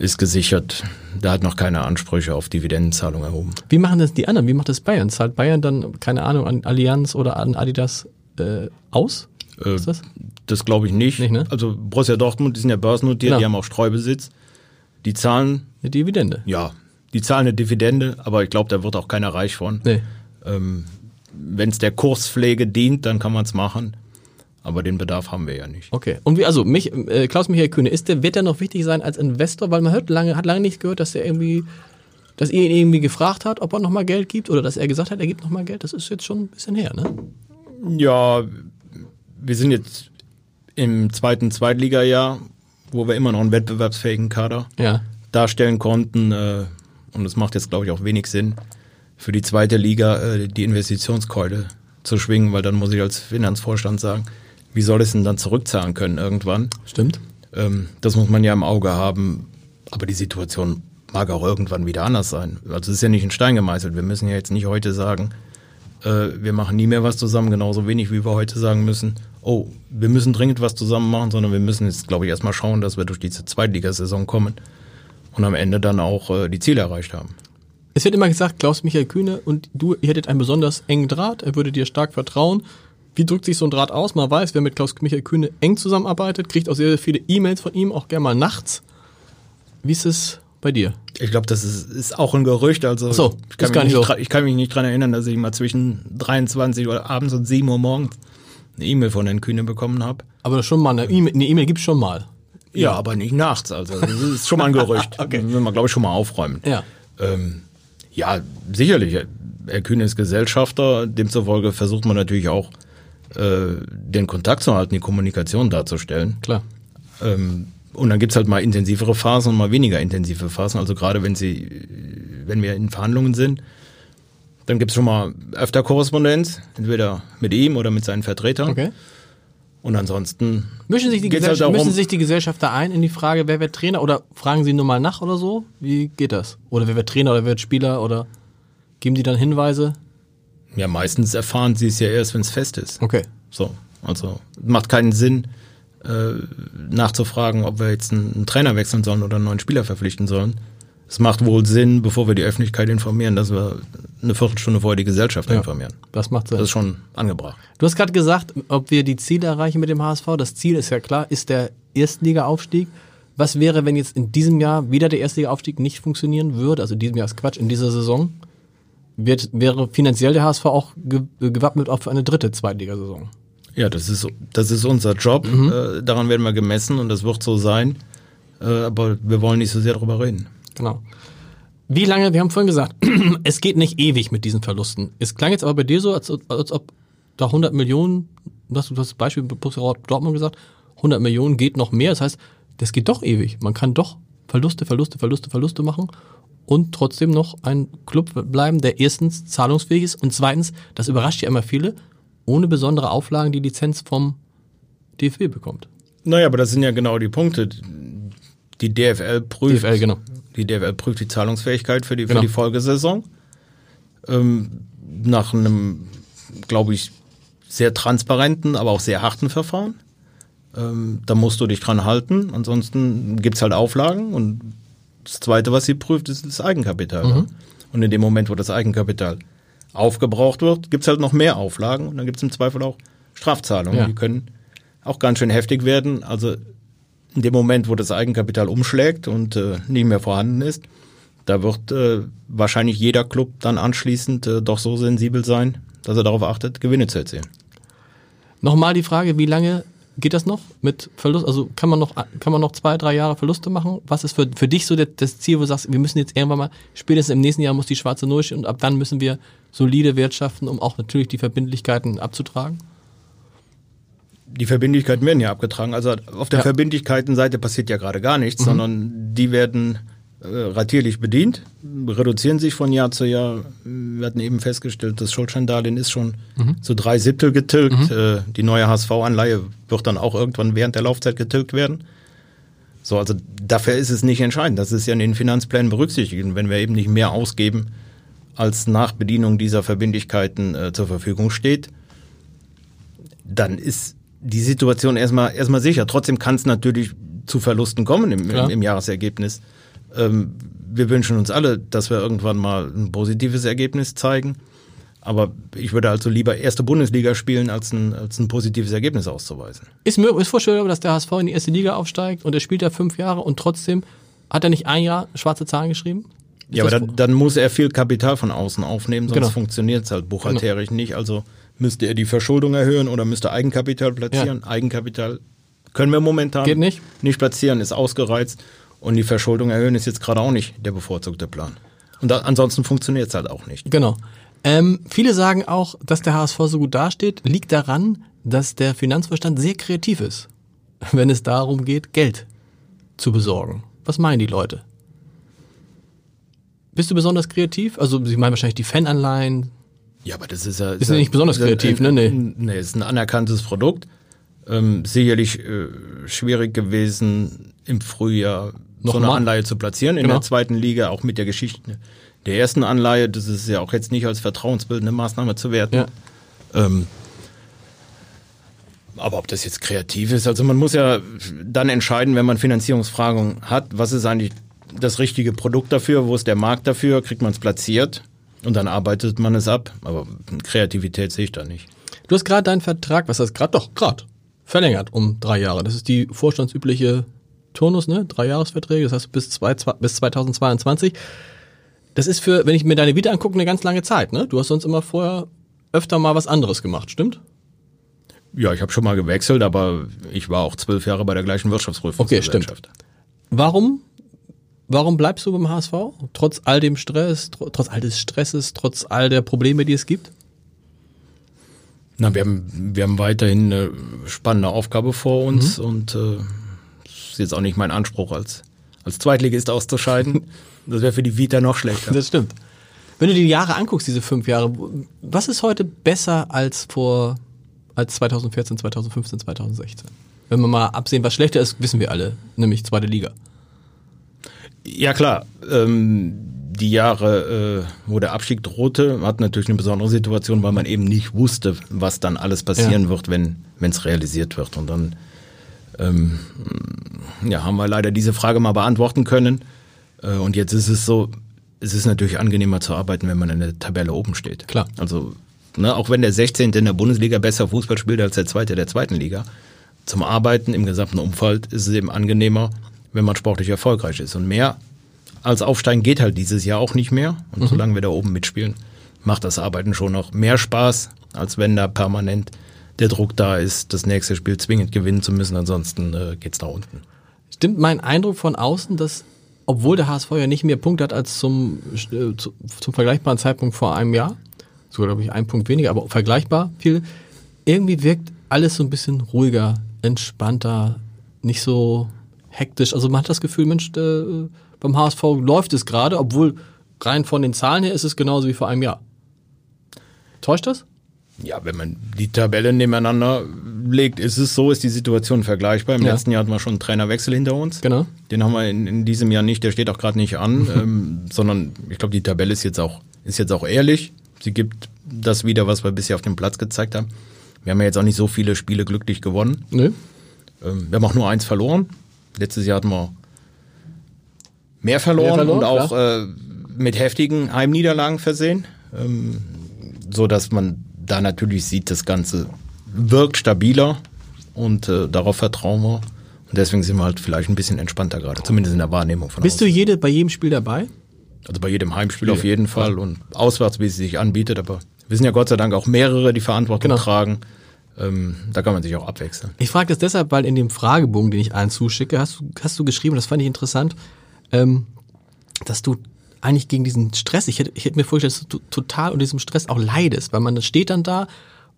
Ist gesichert. Da hat noch keine Ansprüche auf Dividendenzahlung erhoben. Wie machen das die anderen? Wie macht das Bayern? Zahlt Bayern dann, keine Ahnung, an Allianz oder an Adidas äh, aus? Äh, Ist das? Das glaube ich nicht. Nicht, ne? Also Borussia Dortmund, die sind ja börsennotiert, Genau. die haben auch Streubesitz. Die zahlen, Eine Dividende. ja, die zahlen eine Dividende, aber ich glaube, da wird auch keiner reich von. Nee. Ähm, Wenn es der Kurspflege dient, dann kann man es machen. Aber den Bedarf haben wir ja nicht. Okay. Und wie, also mich, äh, Klaus-Michael Kühne, ist der, wird der noch wichtig sein als Investor? Weil man hört lange, hat lange nicht gehört, dass er irgendwie, dass ihr ihn irgendwie gefragt hat, ob er nochmal Geld gibt oder dass er gesagt hat, er gibt nochmal Geld. Das ist jetzt schon ein bisschen her, ne? Ja, wir sind jetzt im zweiten Zweitligajahr, wo wir immer noch einen wettbewerbsfähigen Kader Ja. darstellen konnten. Äh, und es macht jetzt, glaube ich, auch wenig Sinn, für die zweite Liga äh, die Investitionskeule zu schwingen, weil dann muss ich als Finanzvorstand sagen, wie soll es denn dann zurückzahlen können irgendwann? Stimmt. Ähm, das muss man ja im Auge haben. Aber die Situation mag auch irgendwann wieder anders sein. Also es ist ja nicht in Stein gemeißelt. Wir müssen ja jetzt nicht heute sagen, äh, wir machen nie mehr was zusammen, genauso wenig wie wir heute sagen müssen, oh, wir müssen dringend was zusammen machen, sondern wir müssen jetzt, glaube ich, erstmal schauen, dass wir durch diese Zweitligasaison kommen und am Ende dann auch äh, die Ziele erreicht haben. Es wird immer gesagt, Klaus-Michael Kühne und du, ihr hättet einen besonders engen Draht, er würde dir stark vertrauen. Wie drückt sich so ein Draht aus? Man weiß, wer mit Klaus-Michael Kühne eng zusammenarbeitet, kriegt auch sehr, sehr viele E-Mails von ihm, auch gerne mal nachts. Wie ist es bei dir? Ich glaube, das ist, ist auch ein Gerücht. Also so, ich, kann gar mich nicht nicht ich kann mich nicht dran erinnern, dass ich mal zwischen 23 Uhr abends und 7 Uhr morgens eine E-Mail von Herrn Kühne bekommen habe. Aber schon mal eine E-Mail, eine E-Mail gibt's schon mal. Ja, aber nicht nachts. Also das ist schon mal ein Gerücht. *laughs* okay. Müssen wir, glaube ich, schon mal aufräumen. Ja. Ähm, ja, sicherlich. Herr Kühne ist Gesellschafter. Demzufolge versucht man natürlich auch, äh, den Kontakt zu halten, die Kommunikation darzustellen. Klar. Ähm, Und dann gibt's halt mal intensivere Phasen und mal weniger intensive Phasen. Also gerade wenn sie, wenn wir in Verhandlungen sind, dann gibt's schon mal öfter Korrespondenz, entweder mit ihm oder mit seinen Vertretern. Okay. Und ansonsten Mischen sich, die halt Gesellschaft, darum, mischen sich die Gesellschafter ein in die Frage, wer wird Trainer oder fragen sie nur mal nach oder so? Wie geht das? Oder wer wird Trainer oder wer wird Spieler oder geben die dann Hinweise? Ja meistens erfahren sie es ja erst, wenn es fest ist. Okay. So, also macht keinen Sinn, äh, nachzufragen, ob wir jetzt einen, einen Trainer wechseln sollen oder einen neuen Spieler verpflichten sollen. Es macht wohl Sinn, bevor wir die Öffentlichkeit informieren, dass wir eine Viertelstunde vorher die Gesellschaft Ja. informieren. Das macht Sinn. Das ist schon angebracht. Du hast gerade gesagt, ob wir die Ziele erreichen mit dem HSV. Das Ziel ist ja klar, ist der Erstliga-Aufstieg. Was wäre, wenn jetzt in diesem Jahr wieder der Erstliga-Aufstieg nicht funktionieren würde? Also in diesem Jahr ist Quatsch, in dieser Saison. Wird, wäre finanziell der HSV auch ge gewappnet auch für eine dritte Zweitligasaison? Ja, das ist, das ist unser Job. Äh, daran werden wir gemessen und das wird so sein. Äh, aber wir wollen nicht so sehr darüber reden. Genau. Wie lange, wir haben vorhin gesagt, *clears throat* es geht nicht ewig mit diesen Verlusten. Es klang jetzt aber bei dir so, als, als ob da 100 Millionen, du hast du hast das Beispiel bei Borussia Dortmund gesagt, 100 Millionen geht noch mehr. Das heißt, das geht doch ewig. Man kann doch Verluste, Verluste, Verluste, Verluste machen und trotzdem noch ein Club bleiben, der erstens zahlungsfähig ist und zweitens, das überrascht ja immer viele, ohne besondere Auflagen die Lizenz vom DFB bekommt. Naja, aber das sind ja genau die Punkte. Die DFL prüft, DFL, genau. die DFL prüft die Zahlungsfähigkeit für die, Genau. für die Folgesaison. Ähm, nach einem, glaube ich, sehr transparenten, aber auch sehr harten Verfahren. Ähm, da musst du dich dran halten. Ansonsten gibt's halt Auflagen. Und das Zweite, was sie prüft, ist das Eigenkapital. Mhm. Und in dem Moment, wo das Eigenkapital aufgebraucht wird, gibt's halt noch mehr Auflagen. Und dann gibt's im Zweifel auch Strafzahlungen. Ja. Die können auch ganz schön heftig werden. Also in dem Moment, wo das Eigenkapital umschlägt und äh, nicht mehr vorhanden ist, da wird äh, wahrscheinlich jeder Club dann anschließend äh, doch so sensibel sein, dass er darauf achtet, Gewinne zu erzielen. Nochmal die Frage, wie lange geht das noch mit Verlust? Also kann man noch, kann man noch zwei, drei Jahre Verluste machen? Was ist für, für dich so das, Ziel, wo du sagst, wir müssen jetzt irgendwann mal, spätestens im nächsten Jahr muss die schwarze Null stehen und ab dann müssen wir solide wirtschaften, um auch natürlich die Verbindlichkeiten abzutragen? Die Verbindlichkeiten werden ja abgetragen. Also auf der Ja. Verbindlichkeitenseite passiert ja gerade gar nichts, sondern die werden ratierlich bedient, reduzieren sich von Jahr zu Jahr. Wir hatten eben festgestellt, das Schuldscheindarlehen ist schon zu drei Siebtel getilgt. Äh, die neue HSV-Anleihe wird dann auch irgendwann während der Laufzeit getilgt werden. So, also dafür ist es nicht entscheidend. Das ist ja in den Finanzplänen berücksichtigt. Und wenn wir eben nicht mehr ausgeben, als nach Bedienung dieser Verbindlichkeiten äh, zur Verfügung steht, dann ist die Situation erstmal erstmal sicher. Trotzdem kann es natürlich zu Verlusten kommen im, im, im Jahresergebnis. Ähm, wir wünschen uns alle, dass wir irgendwann mal ein positives Ergebnis zeigen. Aber ich würde also lieber erste Bundesliga spielen, als ein, als ein positives Ergebnis auszuweisen. Ist ist vorstellbar, dass der HSV in die erste Liga aufsteigt und er spielt da fünf Jahre und trotzdem hat er nicht ein Jahr schwarze Zahlen geschrieben? Ist Ja, aber dann, dann muss er viel Kapital von außen aufnehmen, sonst Genau. funktioniert es halt buchhalterisch nicht. Also müsste er die Verschuldung erhöhen oder müsste Eigenkapital platzieren. Eigenkapital können wir momentan Geht nicht? nicht platzieren, ist ausgereizt. Und die Verschuldung erhöhen ist jetzt gerade auch nicht der bevorzugte Plan. Und da, ansonsten funktioniert es halt auch nicht. Genau. Ähm, viele sagen auch, dass der HSV so gut dasteht, liegt daran, dass der Finanzvorstand sehr kreativ ist, *laughs* wenn es darum geht, Geld zu besorgen. Was meinen die Leute? Bist du besonders kreativ? Also, sie meinen wahrscheinlich die Fananleihen. Ja, aber das ist ja. Ist ja nicht besonders kreativ, ne? Nee. Nee, ist ein anerkanntes Produkt. Ähm, sicherlich äh, schwierig gewesen, im Frühjahr so eine Nochmal? Anleihe zu platzieren in Genau. der zweiten Liga, auch mit der Geschichte der ersten Anleihe. Das ist ja auch jetzt nicht als vertrauensbildende Maßnahme zu werten. Ja. Ähm, aber ob das jetzt kreativ ist, also man muss ja dann entscheiden, wenn man Finanzierungsfragen hat, was ist eigentlich das richtige Produkt dafür, wo ist der Markt dafür, kriegt man es platziert und dann arbeitet man es ab. Aber Kreativität sehe ich da nicht. Du hast gerade deinen Vertrag, was heißt gerade? Doch, gerade. Verlängert um drei Jahre. Das ist die vorstandsübliche Turnus, ne? Drei Jahresverträge, das heißt bis, zwei, zwei, bis 2022. Das ist für, wenn ich mir deine Vita angucke, eine ganz lange Zeit, ne? Du hast sonst immer vorher öfter mal was anderes gemacht, stimmt? Ja, ich habe schon mal gewechselt, aber ich war auch zwölf Jahre bei der gleichen Wirtschaftsprüfungsgesellschaft. Warum, warum bleibst du beim HSV? Trotz all dem Stress, tr trotz all des Stresses, trotz all der Probleme, die es gibt? Na, wir haben, wir haben weiterhin eine spannende Aufgabe vor uns und äh, ist jetzt auch nicht mein Anspruch, als, als Zweitligist auszuscheiden. *laughs* Das wäre für die Vita noch schlechter. Das stimmt. Wenn du die Jahre anguckst, diese fünf Jahre, was ist heute besser als vor, als 2014, 2015, 2016? Wenn wir mal absehen, was schlechter ist, wissen wir alle, nämlich zweite Liga. Ja klar, ähm, die Jahre, äh, wo der Abstieg drohte, hat natürlich eine besondere Situation, weil man eben nicht wusste, was dann alles passieren ja. wird, wenn es realisiert wird. Und dann ähm, ja, haben wir leider diese Frage mal beantworten können. Äh, und jetzt ist es so, es ist natürlich angenehmer zu arbeiten, wenn man in der Tabelle oben steht. Klar. Also, ne, auch wenn der 16. in der Bundesliga besser Fußball spielt als der zweite der zweiten Liga, zum Arbeiten im gesamten Umfeld ist es eben angenehmer, wenn man sportlich erfolgreich ist. Und mehr als Aufsteigen geht halt dieses Jahr auch nicht mehr. Und mhm. solange wir da oben mitspielen, macht das Arbeiten schon noch mehr Spaß, als wenn da permanent der Druck da ist, das nächste Spiel zwingend gewinnen zu müssen. Ansonsten äh, geht's nach unten. Stimmt mein Eindruck von außen, dass obwohl der HSV ja nicht mehr Punkte hat als zum, äh, zu, zum vergleichbaren Zeitpunkt vor einem Jahr, sogar glaube ich ein Punkt weniger, aber vergleichbar viel, irgendwie wirkt alles so ein bisschen ruhiger, entspannter, nicht so hektisch. Also man hat das Gefühl, Mensch, äh, beim HSV läuft es gerade, obwohl rein von den Zahlen her ist es genauso wie vor einem Jahr. Täuscht das? Ja, wenn man die Tabelle nebeneinander legt, ist es so, ist die Situation vergleichbar. Im ja. letzten Jahr hatten wir schon einen Trainerwechsel hinter uns. Genau. Den haben wir in, in diesem Jahr nicht, der steht auch gerade nicht an, *laughs* ähm, sondern ich glaube, die Tabelle ist jetzt auch, ist jetzt auch ehrlich. Sie gibt das wieder, was wir bisher auf dem Platz gezeigt haben. Wir haben ja jetzt auch nicht so viele Spiele glücklich gewonnen. Nö. Ähm, wir haben auch nur eins verloren. Letztes Jahr hatten wir mehr verloren, mehr verloren und auch äh, mit heftigen Heimniederlagen versehen, ähm, so dass man da natürlich sieht, das Ganze wirkt stabiler und äh, darauf vertrauen wir. Und deswegen sind wir halt vielleicht ein bisschen entspannter gerade, zumindest in der Wahrnehmung von Bist außen. du jede, bei jedem Spiel dabei? Also bei jedem Heimspiel Spiel. auf jeden Fall und auswärts, wie es sich anbietet, aber wir sind ja Gott sei Dank auch mehrere, die Verantwortung genau. tragen. Ähm, da kann man sich auch abwechseln. Ich frage das deshalb, weil in dem Fragebogen, den ich allen zuschicke, hast du, hast du geschrieben, das fand ich interessant, ähm, dass du eigentlich gegen diesen Stress, ich hätte, ich hätte mir vorgestellt, dass du total unter diesem Stress auch leidest, weil man steht dann da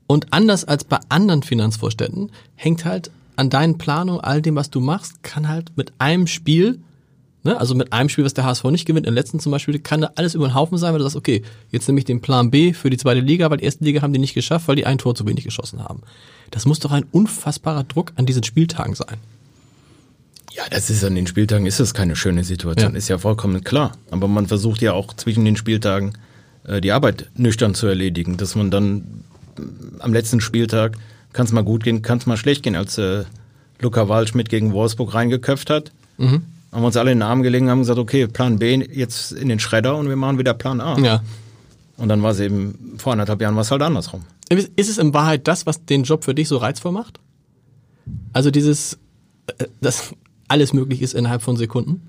und anders als bei anderen Finanzvorständen hängt halt an deinen Planungen, all dem, was du machst, kann halt mit einem Spiel, ne, also mit einem Spiel, was der HSV nicht gewinnt, im letzten zum Beispiel, kann da alles über den Haufen sein, weil du sagst, okay, jetzt nehme ich den Plan B für die zweite Liga, weil die erste Liga haben die nicht geschafft, weil die ein Tor zu wenig geschossen haben. Das muss doch ein unfassbarer Druck an diesen Spieltagen sein. Ja, das ist an den Spieltagen ist das keine schöne Situation, ja. ist ja vollkommen klar. Aber man versucht ja auch zwischen den Spieltagen äh, die Arbeit nüchtern zu erledigen, dass man dann äh, am letzten Spieltag kann es mal gut gehen, kann es mal schlecht gehen, als äh, Luca Waldschmidt gegen Wolfsburg reingeköpft hat. Mhm. Haben wir uns alle in den Arm gelegen, haben gesagt, okay, Plan B jetzt in den Schredder und wir machen wieder Plan A. Ja. Und dann war es eben, vor anderthalb Jahren war es halt andersrum. Ist es in Wahrheit das, was den Job für dich so reizvoll macht? Also dieses, äh, das alles möglich ist innerhalb von Sekunden?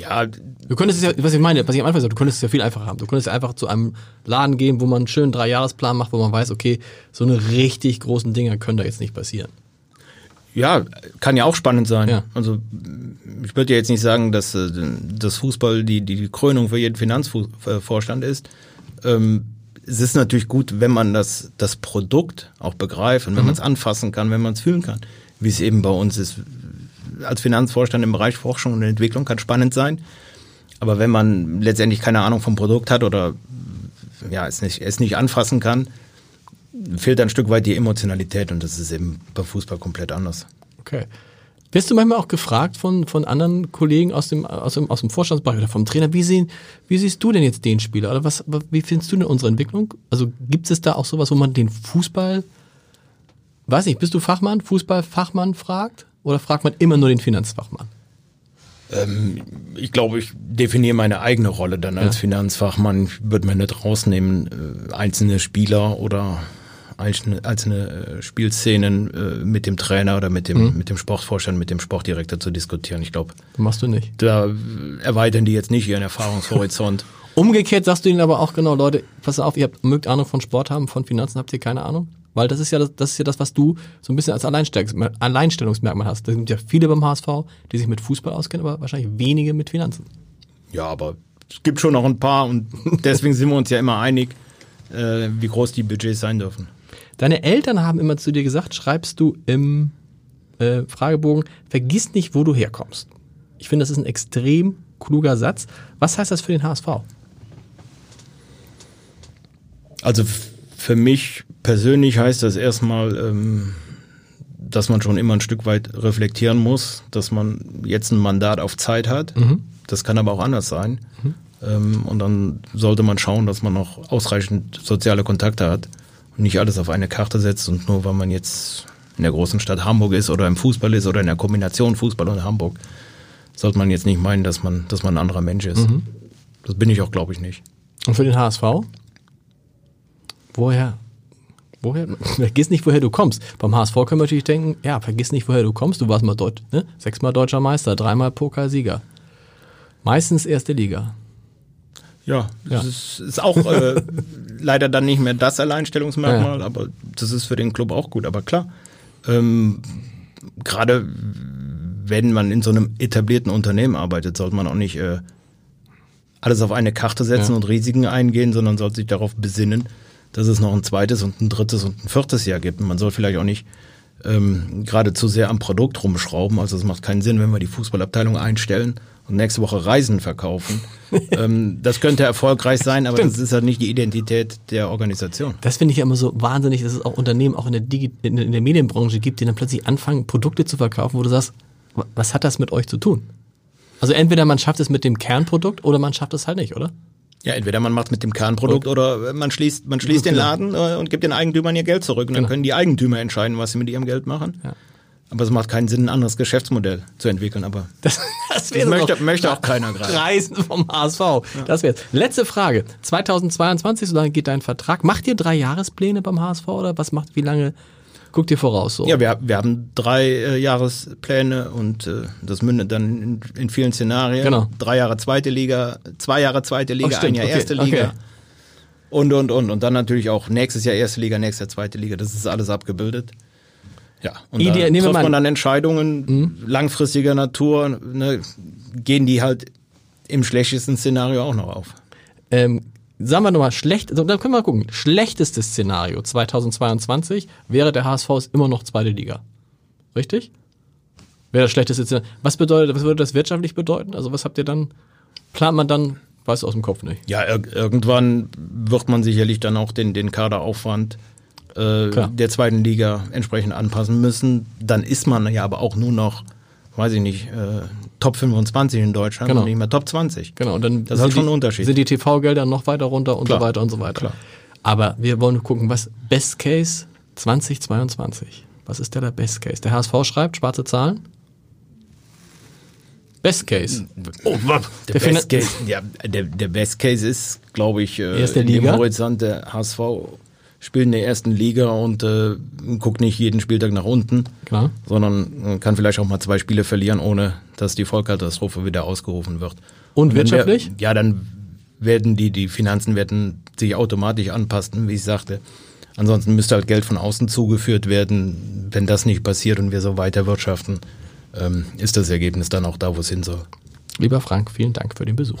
Ja. Du könntest es ja, was ich meine, was ich am Anfang sagte, du könntest es ja viel einfacher haben. Du könntest ja einfach zu einem Laden gehen, wo man einen schönen Dreijahresplan macht, wo man weiß, okay, so eine richtig großen Dinger können da jetzt nicht passieren. Ja, kann ja auch spannend sein. Ja. Also ich würde ja jetzt nicht sagen, dass äh, das Fußball die, die Krönung für jeden Finanzvorstand ist. Ähm, es ist natürlich gut, wenn man das, das Produkt auch begreift und wenn mhm. man es anfassen kann, wenn man es fühlen kann wie es eben bei uns ist. Als Finanzvorstand im Bereich Forschung und Entwicklung kann spannend sein. Aber wenn man letztendlich keine Ahnung vom Produkt hat oder ja, es nicht, es nicht anfassen kann, fehlt ein Stück weit die Emotionalität und das ist eben bei Fußball komplett anders. Okay. Wirst du manchmal auch gefragt von, von anderen Kollegen aus dem, aus dem, aus dem Vorstandsbereich oder vom Trainer, wie, sehen, wie siehst du denn jetzt den Spieler? Oder was, wie findest du denn unsere Entwicklung? Also gibt es da auch sowas, wo man den Fußball Weiß nicht, bist du Fachmann, Fußballfachmann fragt? Oder fragt man immer nur den Finanzfachmann? Ähm, ich glaube, ich definiere meine eigene Rolle dann als ja. Finanzfachmann. Ich würde mir nicht rausnehmen, äh, einzelne Spieler oder einzelne, einzelne äh, Spielszenen äh, mit dem Trainer oder mit dem, mhm. mit dem Sportvorstand, mit dem Sportdirektor zu diskutieren. Ich glaube. Machst du nicht. Da erweitern die jetzt nicht ihren Erfahrungshorizont. *laughs* Umgekehrt sagst du ihnen aber auch genau, Leute, pass auf, ihr habt, mögt Ahnung von Sport haben, von Finanzen habt ihr keine Ahnung? Weil das ist ja das, das ist ja das, was du so ein bisschen als Alleinstellungsmerkmal hast. Da sind ja viele beim HSV, die sich mit Fußball auskennen, aber wahrscheinlich wenige mit Finanzen. Ja, aber es gibt schon noch ein paar und deswegen sind wir uns ja immer einig, äh, wie groß die Budgets sein dürfen. Deine Eltern haben immer zu dir gesagt, schreibst du im äh, Fragebogen, vergiss nicht, wo du herkommst. Ich finde, das ist ein extrem kluger Satz. Was heißt das für den HSV? Also für mich persönlich heißt das erstmal, ähm, dass man schon immer ein Stück weit reflektieren muss, dass man jetzt ein Mandat auf Zeit hat. Mhm. Das kann aber auch anders sein. Mhm. Ähm, und dann sollte man schauen, dass man noch ausreichend soziale Kontakte hat und nicht alles auf eine Karte setzt und nur weil man jetzt in der großen Stadt Hamburg ist oder im Fußball ist oder in der Kombination Fußball und Hamburg, sollte man jetzt nicht meinen, dass man, dass man ein anderer Mensch ist. Mhm. Das bin ich auch, glaube ich, nicht. Und für den HSV? Woher? Woher? *laughs* Vergiss nicht, woher du kommst. Beim HSV können wir natürlich denken, ja, vergiss nicht, woher du kommst. Du warst mal Deut ne? sechsmal deutscher Meister, dreimal Pokalsieger. Meistens erste Liga. Ja, das ja. Ist, ist, auch äh, *laughs* leider dann nicht mehr das Alleinstellungsmerkmal, ja. aber das ist für den Club auch gut. Aber klar, ähm, gerade wenn man in so einem etablierten Unternehmen arbeitet, sollte man auch nicht äh, alles auf eine Karte setzen ja. und Risiken eingehen, sondern sollte sich darauf besinnen, dass es noch ein zweites und ein drittes und ein viertes Jahr gibt. Und man soll vielleicht auch nicht ähm, gerade zu sehr am Produkt rumschrauben. Also es macht keinen Sinn, wenn wir die Fußballabteilung einstellen und nächste Woche Reisen verkaufen. *laughs* ähm, das könnte erfolgreich sein, aber Stimmt. das ist halt nicht die Identität der Organisation. Das finde ich immer so wahnsinnig, dass es auch Unternehmen auch in der, Digi in der Medienbranche gibt, die dann plötzlich anfangen, Produkte zu verkaufen, wo du sagst, was hat das mit euch zu tun? Also entweder man schafft es mit dem Kernprodukt oder man schafft es halt nicht, oder? Ja, entweder man macht es mit dem Kernprodukt und oder man schließt, man schließt den Laden äh, und gibt den Eigentümern ihr Geld zurück. Und dann genau. können die Eigentümer entscheiden, was sie mit ihrem Geld machen. Ja. Aber es macht keinen Sinn, ein anderes Geschäftsmodell zu entwickeln. Aber *laughs* das, das, das möchte, möchte auch keiner *laughs* gerade. Reisen vom HSV. Ja. Das wär's. Letzte Frage. 2022, so lange geht dein Vertrag. Macht ihr drei Jahrespläne beim HSV oder was macht, wie lange guckt ihr voraus so? Ja, wir, wir haben drei äh, Jahrespläne und äh, das mündet dann in, in, vielen Szenarien. Genau. Drei Jahre zweite Liga, zwei Jahre zweite Liga, oh, ein Jahr okay. erste Liga. Okay. Und, und, und. Und dann natürlich auch nächstes Jahr erste Liga, nächstes Jahr zweite Liga. Das ist alles abgebildet. Ja, und Idee, da trifft man dann Entscheidungen mhm. langfristiger Natur, ne, gehen die halt im schlechtesten Szenario auch noch auf. Ähm, sagen wir nochmal, schlecht, also, dann können wir mal gucken. Schlechtestes Szenario 2022 wäre der HSV ist immer noch zweite Liga. Richtig? Wäre das schlechteste Szenario. Was bedeutet, was würde das wirtschaftlich bedeuten? Also was habt ihr dann, plant man dann, weiß aus dem Kopf nicht? Ja, ir irgendwann wird man sicherlich dann auch den, den Kaderaufwand äh, der zweiten Liga entsprechend anpassen müssen. Dann ist man ja aber auch nur noch, weiß ich nicht, äh, Top 25 in Deutschland genau. und nicht mehr Top 20. Genau, und dann das ist halt schon ein Unterschied. Sind die TV-Gelder noch weiter runter und Klar. so weiter und so weiter. Klar. Aber wir wollen gucken, was Best Case 2022. Was ist der, der Best Case? Der HSV schreibt schwarze Zahlen. Best Case. Oh, der, der, Best Case ja, der, der Best Case ist, glaube ich, äh, in dem Horizont der HSV spielt in der ersten Liga und äh, guckt nicht jeden Spieltag nach unten, Klar. sondern kann vielleicht auch mal zwei Spiele verlieren, ohne dass die Vollkatastrophe wieder ausgerufen wird. Und, und wirtschaftlich? Wir, ja, dann werden die, die Finanzen werden sich automatisch anpassen, wie ich sagte. Ansonsten müsste halt Geld von außen zugeführt werden. Wenn das nicht passiert und wir so weiter wirtschaften, ähm, ist das Ergebnis dann auch da, wo es hin soll. Lieber Frank, vielen Dank für den Besuch.